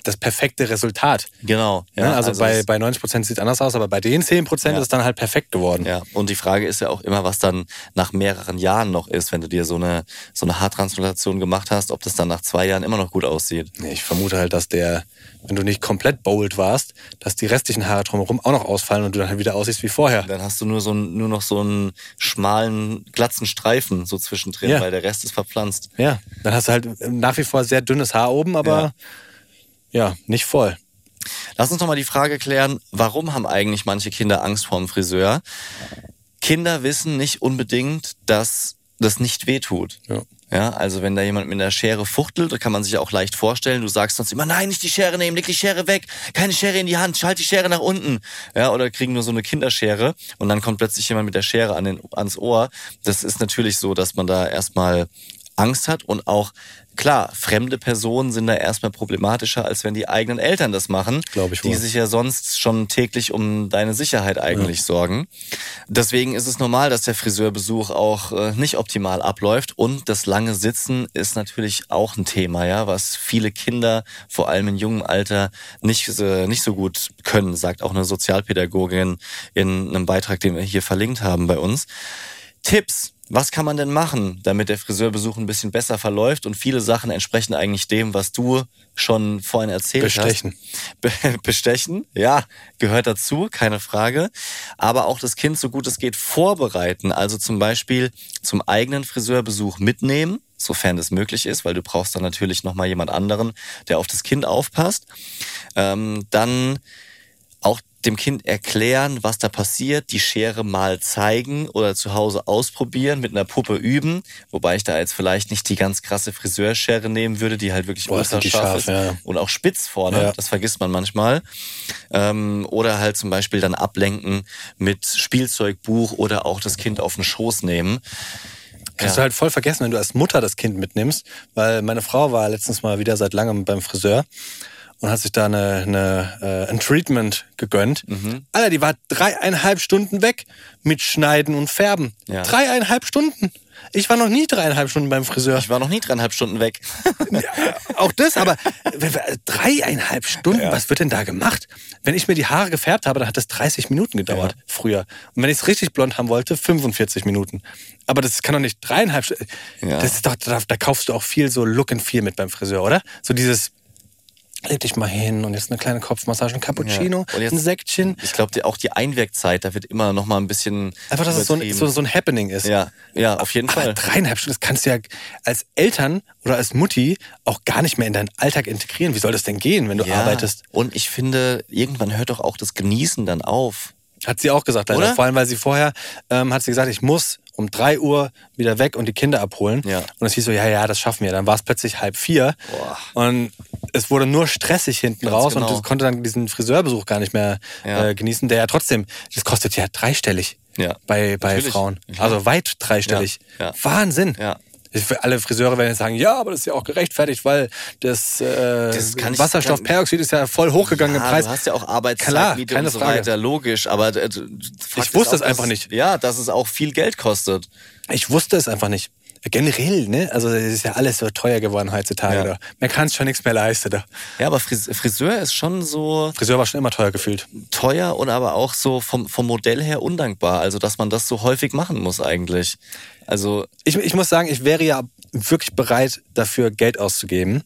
das perfekte Resultat. Genau. Ja, Ja, also, bei, das- bei 90 Prozent sieht es anders aus, aber bei den 10 Prozent Ja. ist es dann halt perfekt geworden. Ja, und die Frage ist ja auch immer, was dann nach mehreren Jahren noch ist, wenn du dir so eine, so eine Haartransplantation gemacht hast, ob das dann nach zwei Jahren immer noch gut aussieht. Nee, Ich vermute halt, dass der, wenn du nicht komplett bowled warst, dass die restlichen Haare drumherum auch noch ausfallen und du dann halt wieder aussiehst wie vorher. Dann hast du nur so ein, nur noch so einen schmalen, glatzen Streifen so zwischendrin, Ja. weil der Rest ist verpflanzt. Ja, dann hast du halt nach wie vor sehr dünnes Haar oben, aber ja, nicht voll. Lass uns noch mal die Frage klären, warum haben eigentlich manche Kinder Angst vorm Friseur? Kinder wissen nicht unbedingt, dass das nicht wehtut. Ja. Ja, also wenn da jemand mit einer Schere fuchtelt, da kann man sich auch leicht vorstellen, du sagst sonst immer, nein, nicht die Schere nehmen, leg die Schere weg, keine Schere in die Hand, schalt die Schere nach unten. Ja, oder kriegen nur so eine Kinderschere und dann kommt plötzlich jemand mit der Schere an den, ans Ohr. Das ist natürlich so, dass man da erstmal Angst hat und auch, klar, fremde Personen sind da erstmal problematischer, als wenn die eigenen Eltern das machen, Glaub ich die wohl. sich ja sonst schon täglich um deine Sicherheit eigentlich sorgen. Deswegen ist es normal, dass der Friseurbesuch auch äh, nicht optimal abläuft und das lange Sitzen ist natürlich auch ein Thema, ja, was viele Kinder vor allem in jungem Alter nicht nicht so gut können, sagt auch eine Sozialpädagogin in einem Beitrag, den wir hier verlinkt haben bei uns. Tipps. Was kann man denn machen, damit der Friseurbesuch ein bisschen besser verläuft und viele Sachen entsprechen eigentlich dem, was du schon vorhin erzählt Bestechen. hast? Be bestechen, ja, gehört dazu, keine Frage. Aber auch das Kind so gut es geht vorbereiten, also zum Beispiel zum eigenen Friseurbesuch mitnehmen, sofern das möglich ist, weil du brauchst dann natürlich nochmal jemand anderen, der auf das Kind aufpasst. Ähm, dann dem Kind erklären, was da passiert, die Schere mal zeigen oder zu Hause ausprobieren, mit einer Puppe üben, wobei ich da jetzt vielleicht nicht die ganz krasse Friseurschere nehmen würde, die halt wirklich Boah, ultra scharf ist ja. und auch spitz vorne, Ja. das vergisst man manchmal. Ähm, oder halt zum Beispiel dann ablenken mit Spielzeugbuch oder auch das Kind auf den Schoß nehmen. Kannst du halt voll vergessen, wenn du als Mutter das Kind mitnimmst, weil meine Frau war letztens mal wieder seit langem beim Friseur und hat sich da eine, eine, äh, ein Treatment gegönnt. Mhm. Alter, die war dreieinhalb Stunden weg mit Schneiden und Färben. Ja. Dreieinhalb Stunden. Ich war noch nie dreieinhalb Stunden beim Friseur. Ich war noch nie dreieinhalb Stunden weg. Auch das, aber dreieinhalb Stunden, was wird denn da gemacht? Wenn ich mir die Haare gefärbt habe, dann hat das 30 Minuten gedauert früher. Und wenn ich es richtig blond haben wollte, 45 Minuten. Aber das kann doch nicht dreieinhalb Stunden. Ja. Das ist doch, da, da kaufst du auch viel so Look and Feel mit beim Friseur, oder? So dieses, leg dich mal hin und jetzt eine kleine Kopfmassage, ein Cappuccino, Ja. Und jetzt- ein Säckchen. Ich glaube, auch die Einwirkzeit, da wird immer noch mal ein bisschen Einfach, dass es so ein, so, so ein Happening ist. ja, ja, auf jeden Aber Fall. dreieinhalb Stunden, das kannst du ja als Eltern oder als Mutti auch gar nicht mehr in deinen Alltag integrieren. Wie soll das denn gehen, wenn du Ja. arbeitest? Und ich finde, irgendwann hört doch auch das Genießen dann auf. Hat sie auch gesagt, leider. Oder? Vor allem, weil sie vorher ähm, hat sie gesagt, ich muss um drei Uhr wieder weg und die Kinder abholen. Ja. Und es hieß so, ja, ja, das schaffen wir. Dann war es plötzlich halb vier. Boah. Und es wurde nur stressig hinten Ganz raus genau. und du konnte dann diesen Friseurbesuch gar nicht mehr Ja. äh, genießen, der ja trotzdem, das kostet ja dreistellig Ja. bei, bei Natürlich. Frauen. Also weit dreistellig. Wahnsinn. Ja. Alle Friseure werden jetzt sagen, ja, aber das ist ja auch gerechtfertigt, weil das, äh, Das Wasserstoffperoxid ist ja voll hochgegangen im Ja, Preis. du hast ja auch Arbeitszeit, Klar, Miete keine und so Frage. weiter, logisch. Aber äh, Ich wusste es einfach nicht. Ja, dass es auch viel Geld kostet. Ich wusste es einfach nicht. Generell, ne? Also es ist ja alles so teuer geworden heutzutage. Ja. Da. Man kann es schon nichts mehr leisten. Da. Ja, aber Fris Friseur ist schon so Friseur war schon immer teuer gefühlt. teuer und aber auch so vom, vom Modell her undankbar. Also, dass man das so häufig machen muss eigentlich. Also, Ich, ich muss sagen, ich wäre ja wirklich bereit, dafür Geld auszugeben.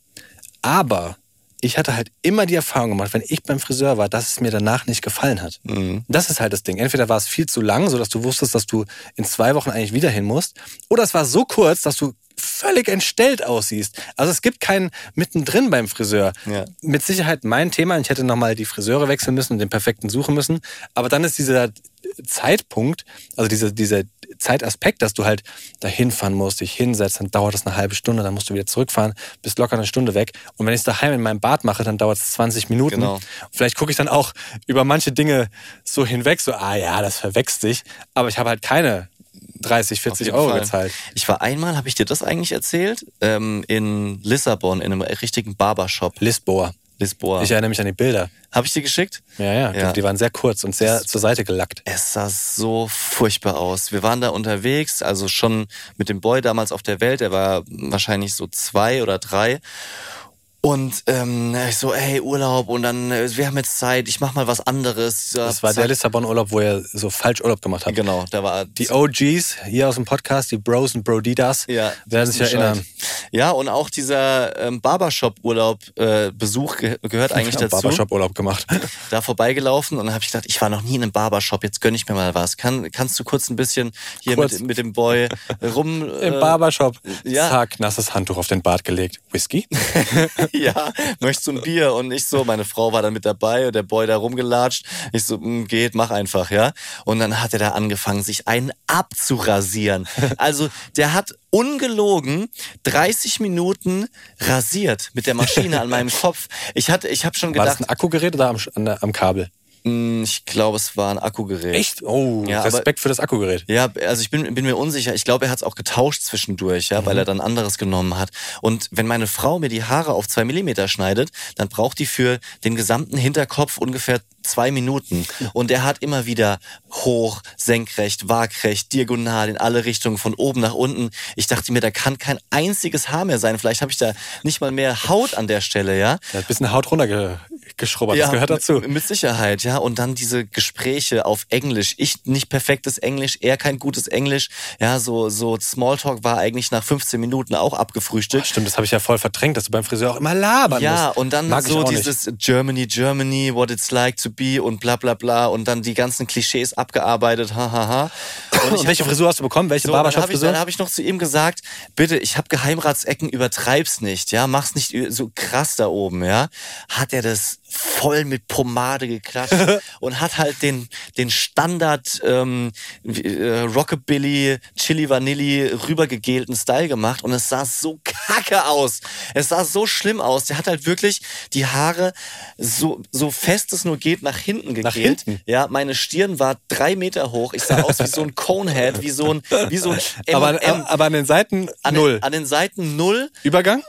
Aber ich hatte halt immer die Erfahrung gemacht, wenn ich beim Friseur war, dass es mir danach nicht gefallen hat. Das ist halt das Ding. Entweder war es viel zu lang, sodass du wusstest, dass du in zwei Wochen eigentlich wieder hin musst, oder es war so kurz, dass du völlig entstellt aussiehst. Also es gibt keinen mittendrin beim Friseur. Ja. Mit Sicherheit mein Thema. Ich hätte nochmal die Friseure wechseln müssen und den perfekten suchen müssen. Aber dann ist dieser Zeitpunkt, also dieser, dieser Zeitaspekt, dass du halt dahin fahren musst, dich hinsetzt, dann dauert das eine halbe Stunde, dann musst du wieder zurückfahren, bist locker eine Stunde weg. Und wenn ich es daheim in meinem Bad mache, dann dauert es 20 Minuten. Genau. Und vielleicht gucke ich dann auch über manche Dinge so hinweg, so, ah ja, das verwechselt sich. Aber ich habe halt keine 30, auf 40 jeden Euro Fall. gezahlt. Ich war einmal, habe ich dir das eigentlich erzählt? Ähm, in Lissabon, in einem richtigen Barbershop. Lisboa. Lisboa. Ich erinnere mich an die Bilder. Habe ich dir geschickt? Ja, ja, Ja. Die waren sehr kurz und sehr zur Seite gelackt. Es sah so furchtbar aus. Wir waren da unterwegs, also schon mit dem Boy damals auf der Welt, der war wahrscheinlich so zwei oder drei. Und ähm, ich so, ey, Urlaub und dann, äh, wir haben jetzt Zeit, ich mach mal was anderes. Das war der zack. Lissabon-Urlaub, wo er so falsch Urlaub gemacht hat. Genau, da war Die OGs hier aus dem Podcast, die Bros und Brodidas, ja, werden sich erinnern. Ja, und auch dieser ähm, Barbershop-Urlaub, äh, gehört eigentlich dazu. Barbershop-Urlaub gemacht. da vorbeigelaufen und dann habe ich gedacht, ich war noch nie in einem Barbershop, jetzt gönn ich mir mal was. Kann, kannst du kurz ein bisschen hier Kurz. mit, mit dem Boy rum... Im äh, Barbershop. ja. Zack, nasses Handtuch auf den Bart gelegt. Whisky? Ja, möchtest du ein Bier? Und ich so, meine Frau war dann mit dabei und der Boy da rumgelatscht. Ich so, "Mm, geht, mach einfach, ja. Und dann hat er da angefangen, sich einen abzurasieren. Also, der hat ungelogen 30 Minuten rasiert mit der Maschine an meinem Kopf. Ich hatte, ich habe schon War das gedacht, ein Akkugerät oder am, am Kabel? Mm, ich glaube, es war ein Akkugerät. Echt? Oh, Ja, aber- Respekt für das Akkugerät. Ja, also ich bin, bin mir unsicher. Ich glaube, er hat es auch getauscht zwischendurch, ja, Mhm. weil er dann anderes genommen hat. Und wenn meine Frau mir die Haare auf zwei Millimeter schneidet, dann braucht die für den gesamten Hinterkopf ungefähr zwei Minuten. Und er hat immer wieder hoch, senkrecht, waagrecht, diagonal in alle Richtungen, von oben nach unten. Ich dachte mir, da kann kein einziges Haar mehr sein. Vielleicht habe ich da nicht mal mehr Haut an der Stelle, ja. Er hat ein bisschen Haut runtergeschrubbert. das gehört dazu. Mit Sicherheit, ja. Und dann diese Gespräche auf Englisch. Ich nicht perfektes Englisch, er kein gutes Englisch. Ja, so, so Smalltalk war eigentlich nach 15 Minuten auch abgefrühstückt. Stimmt, das habe ich ja voll verdrängt, dass du beim Friseur auch immer labern Ja, musst. und dann Mag so auch nicht. dieses Germany, Germany, what it's like to be und bla bla bla und dann die ganzen Klischees abgearbeitet, hahaha. Ha, ha. Und, welche Frisur hast du bekommen? Welche So, dann habe ich, Barbershop-Frisur? hab ich noch zu ihm gesagt, bitte, ich habe Geheimratsecken, übertreib's nicht, ja, mach's nicht so krass da oben, ja. Hat er das voll mit Pomade geklatscht und hat halt den, den Standard ähm, äh, Rockabilly, Chili Vanilli rübergegelten Style gemacht und es sah so Kacke aus. Es sah so schlimm aus. Der hat halt wirklich die Haare so, so fest es nur geht nach hinten gegelt. Nach hinten? Ja, meine Stirn war drei Meter hoch. Ich sah aus wie so ein Conehead, wie so ein, wie so ein aber, M&M. aber an den Seiten an null. Den, an den Seiten null. Übergang?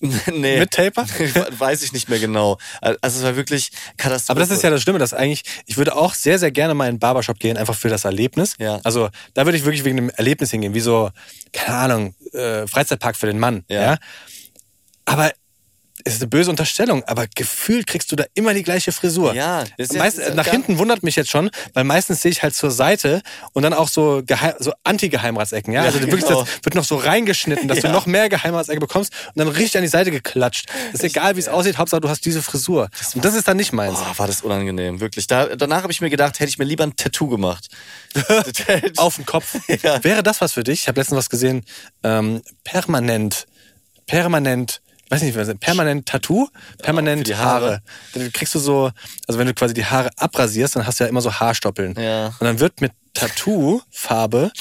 nee. Mit Taper? Weiß ich nicht mehr genau. Also es war wirklich Katastrophe. Aber das ist ja das Schlimme, dass eigentlich, ich würde auch sehr, sehr gerne mal in den Barbershop gehen, einfach für das Erlebnis. Ja. Also da würde ich wirklich wegen dem Erlebnis hingehen, wie so, keine Ahnung, äh, Freizeitpark für den Mann. Ja. Ja. Aber ist eine böse Unterstellung, aber gefühlt kriegst du da immer die gleiche Frisur. Ja, das ist ja- Meist, das ist ja nach hinten wundert mich jetzt schon, weil meistens sehe ich halt zur Seite und dann auch so, Geheim, so Anti-Geheimratsecken. Ja? Ja, also wirklich, genau. das wird noch so reingeschnitten, dass du Ja. noch mehr Geheimratsecke bekommst und dann richtig an die Seite geklatscht. ist egal, wie es aussieht, Hauptsache du hast diese Frisur. Und das ist dann nicht meins. Oh, war das unangenehm, wirklich. Da, danach habe ich mir gedacht, hätte ich mir lieber ein Tattoo gemacht. auf den Kopf. Ja. Wäre das was für dich? Ich habe letztens was gesehen. Ähm, permanent, permanent, weiß nicht, was permanent Tattoo, permanent die Haare. Haare. Dann kriegst du so, also wenn du quasi die Haare abrasierst, dann hast du ja immer so Haarstoppeln. Ja. Und dann wird mit Tattoo-Farbe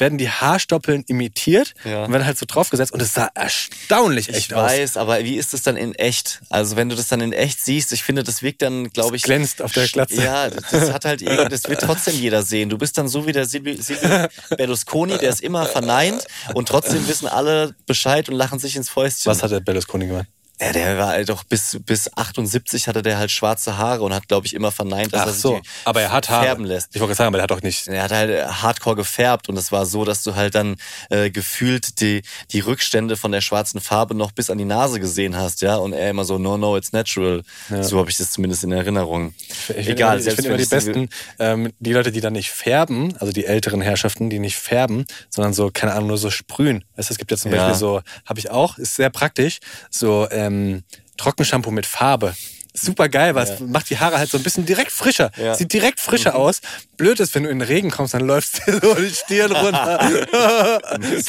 werden die Haarstoppeln imitiert Ja. und werden halt so draufgesetzt und es sah erstaunlich echt Ich aus. weiß, aber wie ist es dann in echt? Also wenn du das dann in echt siehst, ich finde, das wirkt dann, glaube ich... glänzt auf der Glatze. Ja, das, das hat halt irgendwie, das wird trotzdem jeder sehen. Du bist dann so wie der Silvio Silvio Berlusconi, der ist immer verneint und trotzdem wissen alle Bescheid und lachen sich ins Fäustchen. Was hat der Berlusconi gemacht? Ja, der war halt doch bis, bis 78 hatte der halt schwarze Haare und hat, glaube ich, immer verneint, dass Ach er sich so, aber er hat Haare. färben lässt. Ich wollte gerade sagen, aber er hat doch nicht. Er hat halt äh, hardcore gefärbt und es war so, dass du halt dann äh, gefühlt die, die Rückstände von der schwarzen Farbe noch bis an die Nase gesehen hast, ja. Und er immer so, no, no, it's natural. So habe ich das zumindest in Erinnerung. Ich Egal, finde immer, ich finde immer die ich besten, ähm, die Leute, die dann nicht färben, also die älteren Herrschaften, die nicht färben, sondern so, keine Ahnung, nur so sprühen. Weißt du, es gibt ja zum Ja. Beispiel so, habe ich auch, ist sehr praktisch, so ähm, Trockenshampoo mit Farbe. Super geil, weil es macht die Haare halt so ein bisschen direkt frischer. Ja. Mhm. Sieht direkt frischer aus. Blöd ist, wenn du in den Regen kommst, dann läufst dir so die Stirn runter.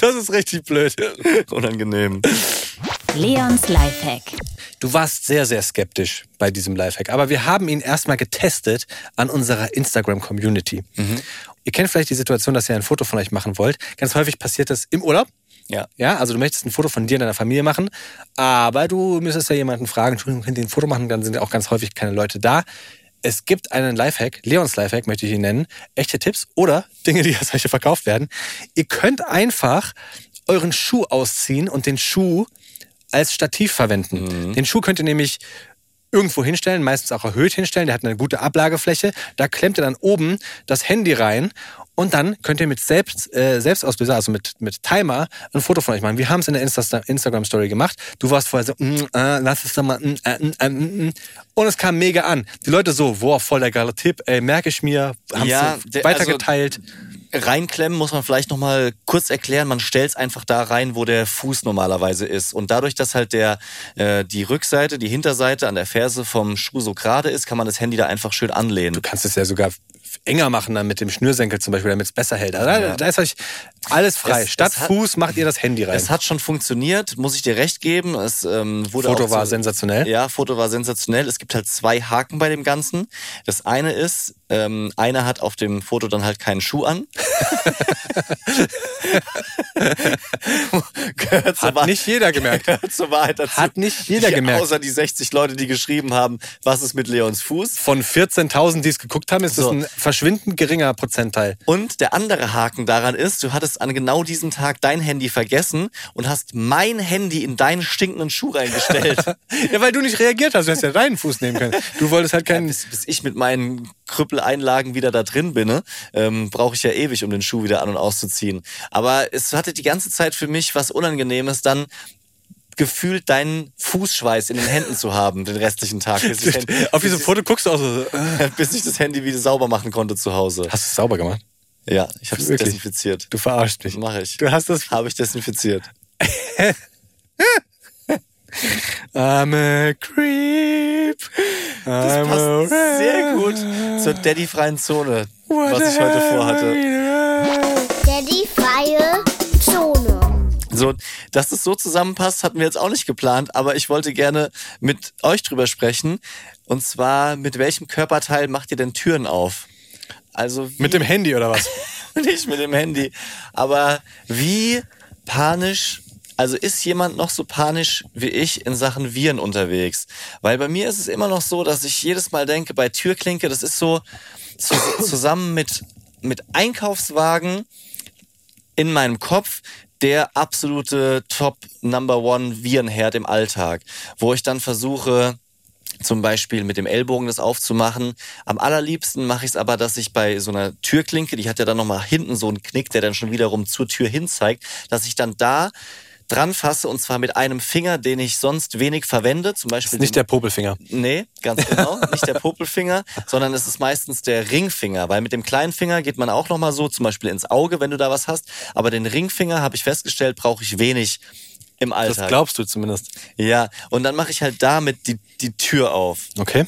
das ist richtig blöd. Unangenehm. Leons Lifehack. Du warst sehr, sehr skeptisch bei diesem Lifehack, aber wir haben ihn erstmal getestet an unserer Instagram-Community. Ihr kennt vielleicht die Situation, dass ihr ein Foto von euch machen wollt. Ganz häufig passiert das im Urlaub. Ja. Ja, also du möchtest ein Foto von dir und deiner Familie machen, aber du müsstest ja jemanden fragen, Entschuldigung, könnt ihr ein Foto machen? Dann sind ja auch ganz häufig keine Leute da. Es gibt einen Lifehack, Leons Lifehack möchte ich ihn nennen, echte Tipps oder Dinge, die als solche verkauft werden. Ihr könnt einfach euren Schuh ausziehen und den Schuh als Stativ verwenden. Den Schuh könnt ihr nämlich irgendwo hinstellen, meistens auch erhöht hinstellen, der hat eine gute Ablagefläche. Da klemmt ihr dann oben das Handy rein und dann könnt ihr mit Selbst, äh, Selbstauslöser, also mit, mit Timer, ein Foto von euch machen. Wir haben es in der Insta Instagram-Story gemacht. Du warst vorher so, mm, äh, lass es doch mal, mm, äh, mm, äh, mm, mm. und es kam mega an. Die Leute so, boah, voll der geile Tipp, ey, merke ich mir, haben Ja, es der- weitergeteilt. Reinklemmen muss man vielleicht nochmal kurz erklären. Man stellt es einfach da rein, wo der Fuß normalerweise ist. Und dadurch, dass halt der, äh, die Rückseite, die Hinterseite an der Ferse vom Schuh so gerade ist, kann man das Handy da einfach schön anlehnen. Du kannst es ja sogar enger machen dann mit dem Schnürsenkel zum Beispiel, damit es besser hält. Also da, da ist euch alles frei. Es- Statt es hat- Fuß macht ihr das Handy rein. Es hat schon funktioniert, muss ich dir recht geben. Es ähm, wurde Foto war so- sensationell. Ja, Foto war sensationell. Es gibt halt zwei Haken bei dem Ganzen. Das eine ist, ähm, einer hat auf dem Foto dann halt keinen Schuh an. Gehört Hat Wahr- nicht jeder gemerkt. Gehört zur Wahrheit dazu. Hat nicht jeder gemerkt. Außer die 60 Leute, die geschrieben haben, was ist mit Leons Fuß? Von 14.000, die es geguckt haben, ist So. das ein verschwindend geringer Prozentteil. Und der andere Haken daran ist, du hattest an genau diesem Tag dein Handy vergessen und hast mein Handy in deinen stinkenden Schuh reingestellt. Ja, weil du nicht reagiert hast. Du hättest ja deinen Fuß nehmen können. Du wolltest halt keinen... bis, bis ich mit meinen Krüppeleinlagen wieder da drin bin, ne, ähm, brauche ich ja ewig, um den Schuh wieder an- und auszuziehen. Aber es hatte die ganze Zeit für mich was Unangenehmes, dann gefühlt deinen Fußschweiß in den Händen zu haben, den restlichen Tag, bis ich, das Handy- Auf diesem Foto guckst du auch so... Äh. bis ich das Handy wieder sauber machen konnte zu Hause. Hast du es sauber gemacht? Ja, ich habe es desinfiziert. Du verarschst mich. Mache ich. Du hast das... Habe ich desinfiziert. I'm a creep. Das I'm passt a sehr gut zur Daddy-freien Zone, was ich heute vorhatte. So, dass das so zusammenpasst, hatten wir jetzt auch nicht geplant, aber ich wollte gerne mit euch drüber sprechen. Und zwar, mit welchem Körperteil macht ihr denn Türen auf? Also Mit dem Handy oder was? nicht mit dem Handy, aber wie panisch Also ist jemand noch so panisch wie ich in Sachen Viren unterwegs? Weil bei mir ist es immer noch so, dass ich jedes Mal denke, bei Türklinke, das ist so zu, zusammen mit, mit Einkaufswagen in meinem Kopf der absolute Top Number One Virenherd im Alltag, wo ich dann versuche, zum Beispiel mit dem Ellbogen das aufzumachen. Am allerliebsten mache ich es aber, dass ich bei so einer Türklinke, die hat ja dann nochmal hinten so einen Knick, der dann schon wiederum zur Tür hin zeigt, dass ich dann da dran fasse und zwar mit einem Finger, den ich sonst wenig verwende, zum Beispiel Ist nicht den- der Popelfinger. Nee, ganz genau. Nicht der Popelfinger, sondern es ist meistens der Ringfinger, weil mit dem kleinen Finger geht man auch nochmal so, zum Beispiel ins Auge, wenn du da was hast. Aber den Ringfinger, habe ich festgestellt, brauche ich wenig im Das Alltag. glaubst du zumindest. ja, und dann mache ich halt damit die, die Tür auf. Okay.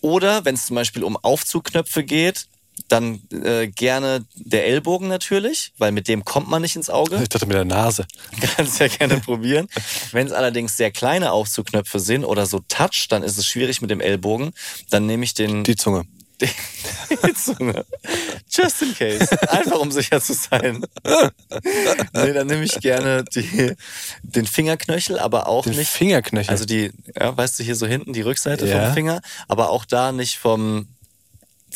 Oder wenn es zum Beispiel um Aufzugknöpfe geht, dann äh, gerne der Ellbogen natürlich, weil mit dem kommt man nicht ins Auge. Ich dachte mit der Nase. Kannst ja gerne probieren. Wenn es allerdings sehr kleine Aufzugknöpfe sind oder so Touch, dann ist es schwierig mit dem Ellbogen. Dann nehme ich den Die Zunge. die Zunge. Just in case. Einfach um sicher zu sein. nee, dann nehme ich gerne die, den Fingerknöchel, aber auch Den nicht. Fingerknöchel. Also die, ja, weißt du, hier so hinten die Rückseite Ja. vom Finger, aber auch da nicht vom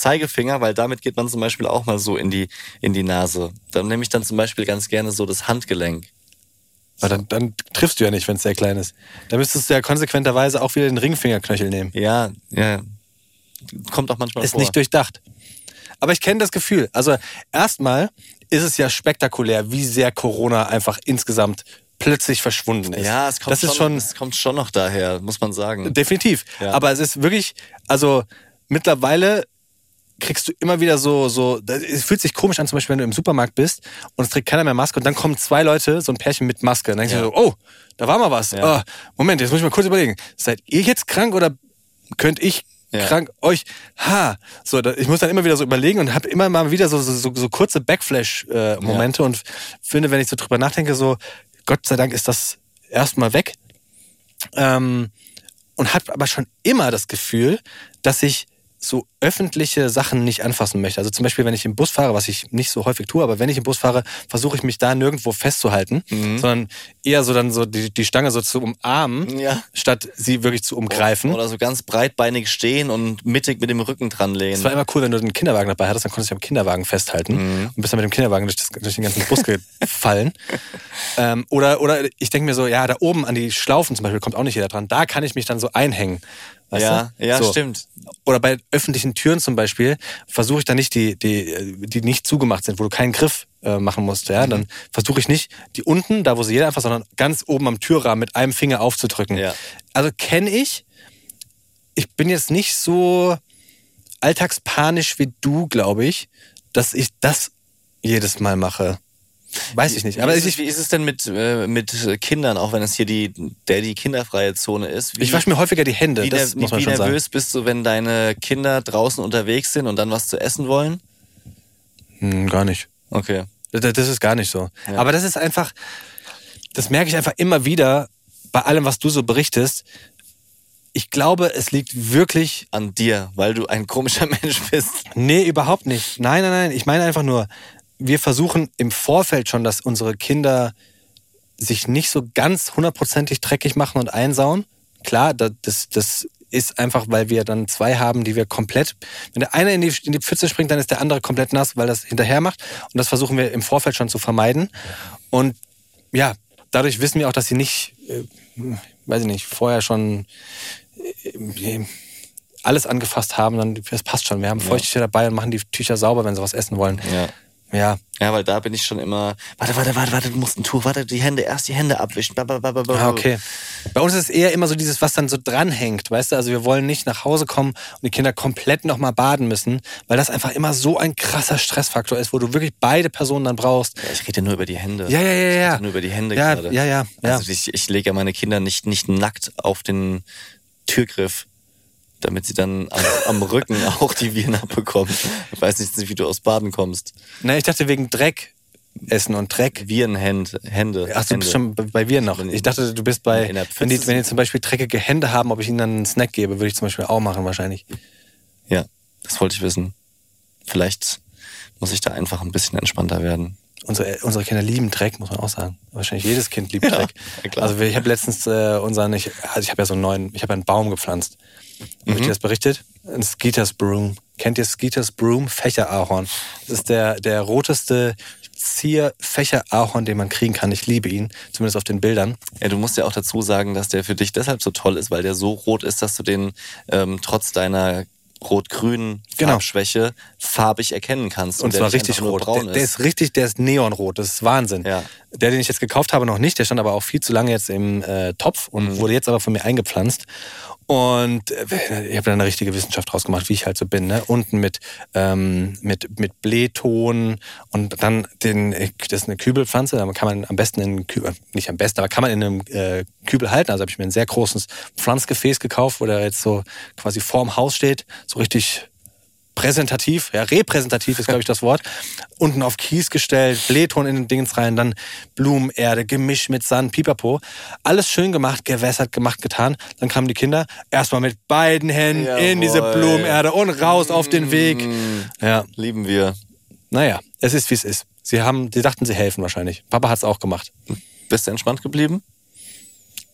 Zeigefinger, weil damit geht man zum Beispiel auch mal so in die, in die Nase. Dann nehme ich dann zum Beispiel ganz gerne so das Handgelenk. Aber dann, dann triffst du ja nicht, wenn es sehr klein ist. Da müsstest du ja konsequenterweise auch wieder den Ringfingerknöchel nehmen. Ja, ja. Kommt auch manchmal Ist vor. nicht durchdacht. Aber ich kenne das Gefühl. Also erstmal ist es ja spektakulär, wie sehr Corona einfach insgesamt plötzlich verschwunden ist. ja, es kommt, das schon, ist schon es kommt schon noch daher, muss man sagen. definitiv. Ja. Aber es ist wirklich, also mittlerweile kriegst du immer wieder so, so, es fühlt sich komisch an, zum Beispiel, wenn du im Supermarkt bist und es trägt keiner mehr Maske und dann kommen zwei Leute, so ein Pärchen mit Maske. Und dann denkst Ja. du so, oh, da war mal was. Ja. Ah, Moment, jetzt muss ich mal kurz überlegen. Seid ihr jetzt krank oder könnt ich Ja. krank euch? Ha, so, ich muss dann immer wieder so überlegen und habe immer mal wieder so, so, so, so kurze Backflash-Momente und finde, wenn ich so drüber nachdenke, so, Gott sei Dank ist das erstmal weg. Ähm, und habe aber schon immer das Gefühl, dass ich so öffentliche Sachen nicht anfassen möchte. Also zum Beispiel, wenn ich im Bus fahre, was ich nicht so häufig tue, aber wenn ich im Bus fahre, versuche ich mich da nirgendwo festzuhalten, Mhm. sondern eher so dann so die, die Stange so zu umarmen, Ja. statt sie wirklich zu umgreifen. Oder so ganz breitbeinig stehen und mittig mit dem Rücken dran lehnen. Es war immer cool, wenn du den Kinderwagen dabei hattest, dann konntest du dich am Kinderwagen festhalten Mhm. und bist dann mit dem Kinderwagen durch, das, durch den ganzen Bus gefallen. ähm, oder, oder ich denke mir so, ja, da oben an die Schlaufen zum Beispiel kommt auch nicht jeder dran. Da kann ich mich dann so einhängen. Ja, du? ja, so. stimmt. Oder bei öffentlichen Türen zum Beispiel versuche ich dann nicht die, die, die nicht zugemacht sind, wo du keinen Griff äh, machen musst. Ja, Mhm. dann versuche ich nicht die unten, da wo sie jeder einfach, sondern ganz oben am Türrahmen mit einem Finger aufzudrücken. Ja. Also kenne ich. Ich bin jetzt nicht so alltagspanisch wie du, glaube ich, dass ich das jedes Mal mache. Weiß ich nicht. Aber ist es, wie ist es denn mit, äh, mit Kindern, auch wenn es hier die, der die kinderfreie Zone ist? Wie, ich wasche mir häufiger die Hände. wie, Das ner- muss man wie schon sagen. nervös bist du, wenn deine Kinder draußen unterwegs sind und dann was zu essen wollen? Hm, gar nicht. Okay. Das, das ist gar nicht so. Ja. Aber das ist einfach, das merke ich einfach immer wieder bei allem, was du so berichtest. Ich glaube, es liegt wirklich, An dir, weil du ein komischer Mensch bist. nee, überhaupt nicht. Nein, nein, nein. Ich meine einfach nur, wir versuchen im Vorfeld schon, dass unsere Kinder sich nicht so ganz hundertprozentig dreckig machen und einsauen. Klar, da- das, das ist einfach, weil wir dann zwei haben, die wir komplett, wenn der eine in die, in die Pfütze springt, dann ist der andere komplett nass, weil das hinterher macht. Und das versuchen wir im Vorfeld schon zu vermeiden. Und ja, dadurch wissen wir auch, dass sie nicht, äh, weiß ich nicht, vorher schon äh, alles angefasst haben, dann das passt schon. Wir haben Feuchttücher dabei und machen die Tücher sauber, wenn sie was essen wollen. Ja. Ja, Ja, weil da bin ich schon immer. Warte, warte, warte, warte, du musst ein Tuch, warte, die Hände, erst die Hände abwischen. Ba. Ah, okay. Bei uns ist es eher immer so dieses, was dann so dranhängt, weißt du? Also wir wollen nicht nach Hause kommen und die Kinder komplett nochmal baden müssen, weil das einfach immer so ein krasser Stressfaktor ist, wo du wirklich beide Personen dann brauchst. Ja, ich rede nur über die Hände. Ja, ja, ja, Ich ja. rede nur über die Hände Ja, gerade. ja, ja, ja. Also ich, ich lege ja meine Kinder nicht, nicht nackt auf den Türgriff, damit sie dann am, am Rücken auch die Viren abbekommen. Ich weiß nicht, wie du aus Baden kommst. Na, ich dachte wegen Dreck. Essen und Dreck. Virenhände, Hände. Ach, du Hände. bist schon bei- wir noch. Ich dachte, du bist bei, wenn die, wenn die zum Beispiel dreckige Hände haben, ob ich ihnen dann einen Snack gebe, würde ich zum Beispiel auch machen wahrscheinlich. Ja, das wollte ich wissen. Vielleicht muss ich da einfach ein bisschen entspannter werden. unsere, unsere Kinder lieben Dreck, muss man auch sagen. Wahrscheinlich jedes Kind liebt Dreck. ja, klar. also ich habe letztens äh, unseren, ich, also ich habe ja so einen neuen, ich habe einen Baum gepflanzt. Habe ich dir das berichtet? Ein Skeeters Broom. Kennt ihr Skeeters Broom? Fächerahorn. Das ist der, der roteste Zier-Fächerahorn, den man kriegen kann. Ich liebe ihn, zumindest auf den Bildern. Ja, du musst ja auch dazu sagen, dass der für dich deshalb so toll ist, weil der so rot ist, dass du den ähm, trotz deiner rot-grünen Genau. Farbschwäche farbig erkennen kannst. Und der zwar richtig rot. Braun Der, der ist richtig, der ist neonrot. Das ist Wahnsinn. Ja. Der, den ich jetzt gekauft habe, noch nicht. Der stand aber auch viel zu lange jetzt im äh, Topf und Mhm. wurde jetzt aber von mir eingepflanzt. Und äh, ich habe da eine richtige Wissenschaft draus gemacht, wie ich halt so bin. Ne? Unten mit, ähm, mit, mit Blähton und dann den, äh, das ist eine Kübelpflanze. Da kann man am besten in Kübel, nicht am besten, aber kann man in einem äh, Kübel halten. Also habe ich mir ein sehr großes Pflanzgefäß gekauft, wo der jetzt so quasi vorm Haus steht. So richtig präsentativ, ja, repräsentativ ist, glaube ich, das Wort. Unten auf Kies gestellt, Blähton in den Dingens rein, dann Blumenerde, Gemisch mit Sand, Pipapo. Alles schön gemacht, gewässert, gemacht, getan. Dann kamen die Kinder erstmal mit beiden Händen in diese Jawohl. Blumenerde und raus auf den Weg. Ja, Lieben wir. naja, es ist, wie es ist. Sie haben, sie dachten, sie helfen wahrscheinlich. Papa hat es auch gemacht. Bist du entspannt geblieben?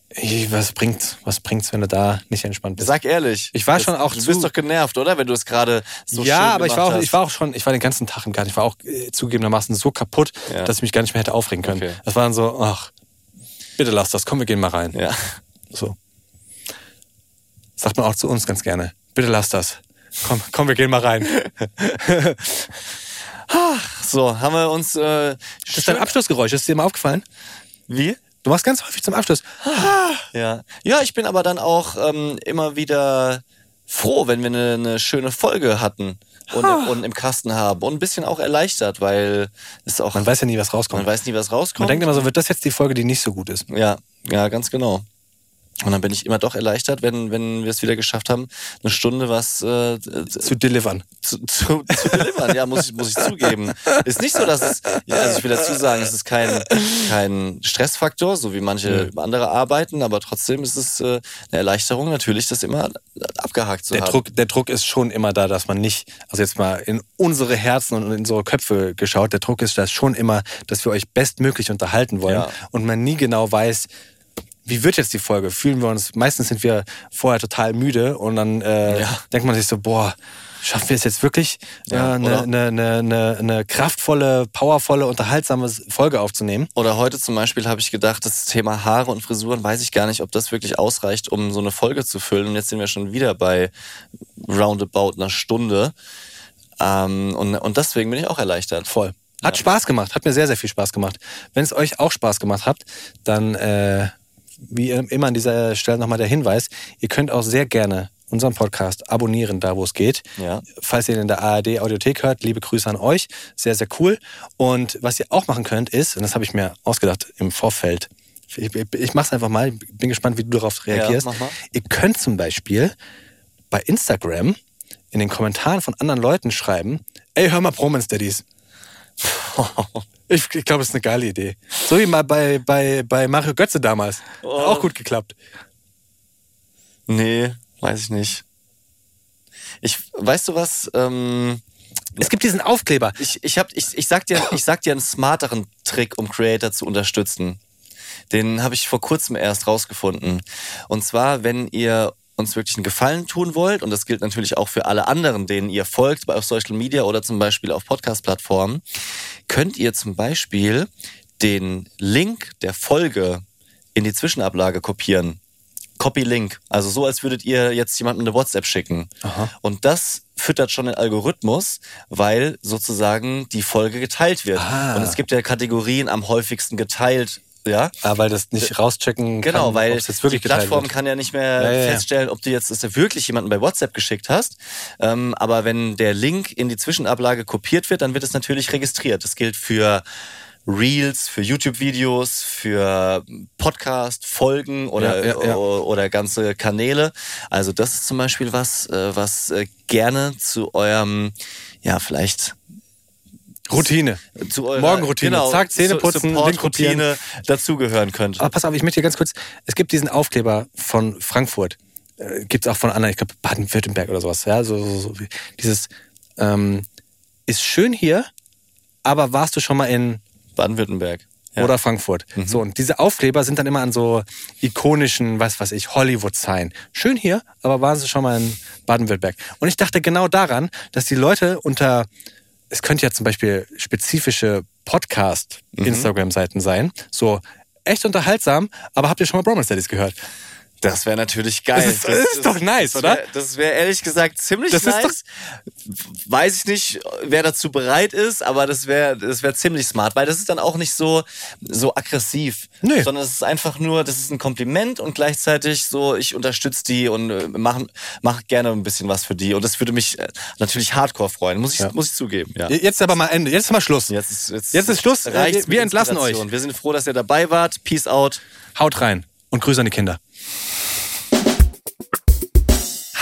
Ich, was bringt's, was bringt's, wenn du da nicht entspannt bist? Sag ehrlich. Ich war Das- schon auch Du bist doch genervt, oder? Wenn du es gerade so schön ja, aber ich war, auch, hast. ich war auch schon, ich war den ganzen Tag im Garten. Ich war auch äh, zugegebenermaßen so kaputt, Ja. dass ich mich gar nicht mehr hätte aufregen können. Okay. Das war dann so, ach, bitte lass das, komm, wir gehen mal rein. Ja. So. Sagt man auch zu uns ganz gerne. Bitte lass das. Komm, komm, wir gehen mal rein. So, haben wir uns. Äh, Das ist dein Abschlussgeräusch, ist dir mal aufgefallen? Wie? Du machst ganz häufig zum Abschluss. Ja. Ja, ich bin aber dann auch ähm, immer wieder froh, wenn wir eine, eine schöne Folge hatten und, und im Kasten haben. Und ein bisschen auch erleichtert, weil es auch. Man weiß ja nie, was rauskommt. man weiß nie, was Man rauskommt. denkt immer so, wird das jetzt die Folge, die nicht so gut ist? Ja, ja, ganz genau. Und dann bin ich immer doch erleichtert, wenn, wenn wir es wieder geschafft haben, eine Stunde was äh, Zu delivern. zu, zu, zu delivern. Ja, muss ich, muss ich zugeben. Ist nicht so, dass es, ja, also ich will dazu sagen, es ist kein, kein Stressfaktor, so wie manche andere arbeiten, aber trotzdem ist es äh, eine Erleichterung natürlich, das immer abgehakt zu Der haben. Druck, der Druck ist schon immer da, dass man nicht, also jetzt mal in unsere Herzen und in unsere Köpfe geschaut, der Druck ist da schon immer, dass wir euch bestmöglich unterhalten wollen Ja. und man nie genau weiß, wie wird jetzt die Folge? Fühlen wir uns, meistens sind wir vorher total müde und dann äh, Ja. denkt man sich so, boah, schaffen wir es jetzt wirklich, Ja, äh, eine, eine, eine, eine, eine kraftvolle, powervolle, unterhaltsame Folge aufzunehmen? Oder heute zum Beispiel habe ich gedacht, das Thema Haare und Frisuren, weiß ich gar nicht, ob das wirklich ausreicht, um so eine Folge zu füllen. Und jetzt sind wir schon wieder bei roundabout einer Stunde. Ähm, und, und deswegen bin ich auch erleichtert. Voll. Hat Spaß gemacht, hat mir sehr, sehr viel Spaß gemacht. Wenn es euch auch Spaß gemacht hat, dann äh, wie immer an dieser Stelle nochmal der Hinweis, ihr könnt auch sehr gerne unseren Podcast abonnieren, da wo es geht. Ja. Falls ihr ihn in der ARD Audiothek hört, liebe Grüße an euch. Sehr, sehr cool. Und was ihr auch machen könnt, ist, und das habe ich mir ausgedacht im Vorfeld, ich, ich, ich mach's einfach mal, bin gespannt, wie du darauf reagierst. mach mal. Ihr könnt zum Beispiel bei Instagram in den Kommentaren von anderen Leuten schreiben, ey, hör mal Promens Daddies. Ich, ich glaube, das ist eine geile Idee. So wie mal bei, bei, bei Mario Götze damals. Oh. Auch gut geklappt. Nee, weiß ich nicht. Ich, weißt du was? Ähm, Es gibt diesen Aufkleber. ich, ich, hab, ich, ich, sag dir, ich sag dir einen smarteren Trick, um Creator zu unterstützen. Den habe ich vor kurzem erst rausgefunden. Und zwar, wenn ihr uns wirklich einen Gefallen tun wollt, und das gilt natürlich auch für alle anderen, denen ihr folgt, bei- auf Social Media oder zum Beispiel auf Podcast-Plattformen, könnt ihr zum Beispiel den Link der Folge in die Zwischenablage kopieren. Copy-Link. Also so, als würdet ihr jetzt jemandem eine WhatsApp schicken. Und das füttert schon den Algorithmus, weil sozusagen die Folge geteilt wird. Ah. Und es gibt ja Kategorien am häufigsten geteilt. Ja, Ah, weil das nicht rauschecken Genau, kann, weil jetzt wirklich die Plattform wird. kann ja nicht mehr Ja, ja, ja. feststellen, ob du jetzt es wirklich jemanden bei WhatsApp geschickt hast. Ähm, aber wenn der Link in die Zwischenablage kopiert wird, dann wird es natürlich registriert. Das gilt für Reels, für YouTube-Videos, für Podcast, Folgen oder, Ja, ja, ja. oder ganze Kanäle. Also das ist zum Beispiel was, äh, was äh, gerne zu eurem, ja, vielleicht Routine. zu eurer Morgenroutine. genau, Zack, Zähne putzen. Supportroutine dazugehören könnte. Aber pass auf, ich möchte dir ganz kurz, es gibt diesen Aufkleber von Frankfurt. Äh, Gibt es auch von anderen, ich glaube Baden-Württemberg oder sowas. Ja, so, so, so. Dieses ähm, ist schön hier, aber warst du schon mal in Baden-Württemberg. Ja. oder Frankfurt. Mhm. So, und diese Aufkleber sind dann immer an so ikonischen, was weiß ich, Hollywood-Sign. Schön hier, aber waren sie schon mal in Baden-Württemberg. Und ich dachte genau daran, dass die Leute unter, es könnte ja zum Beispiel spezifische Podcast-Instagram-Seiten sein, so echt unterhaltsam, aber habt ihr schon mal Bromance Daddies gehört? Das wäre natürlich geil. Das ist- das ist doch nice, das oder? Wär, das wäre ehrlich gesagt ziemlich Das ist nice. Weiß ich nicht, wer dazu bereit ist, aber das wäre das wär ziemlich smart, weil das ist dann auch nicht so, so aggressiv, Nee. sondern es ist einfach nur, das ist ein Kompliment und gleichzeitig so, ich unterstütze die und äh, mach, mach gerne ein bisschen was für die. Und das würde mich äh, natürlich hardcore freuen, muss ich, muss ich zugeben. Ja. Jetzt aber mal Ende, jetzt ist mal Schluss. Jetzt ist, jetzt, Jetzt ist Schluss. reicht's Wir entlassen euch. Wir sind froh, dass ihr dabei wart. Peace out. Haut rein und Grüße an die Kinder.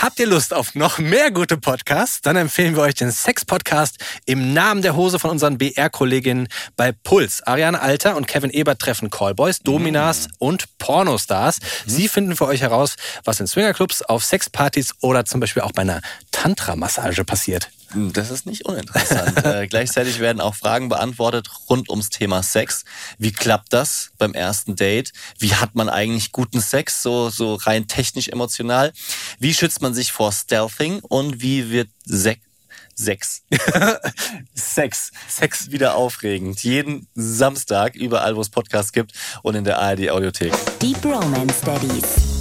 Habt ihr Lust auf noch mehr gute Podcasts? Dann empfehlen wir euch den Sex-Podcast im Namen der Hose von unseren BR-Kolleginnen bei Puls. Ariane Alter und Kevin Ebert treffen Callboys, Dominas und Pornostars. Sie finden für euch heraus, was in Swingerclubs, auf Sexpartys oder zum Beispiel auch bei einer Tantra-Massage passiert. Das ist nicht uninteressant. äh, gleichzeitig werden auch Fragen beantwortet rund ums Thema Sex. Wie klappt das beim ersten Date? Wie hat man eigentlich guten Sex, so, so rein technisch emotional? Wie schützt man sich vor Stealthing? Und wie wird Sex Sex. Sex. Sex wieder aufregend. Jeden Samstag, überall, wo es Podcasts gibt und in der ARD Audiothek. Die Bromance Daddies.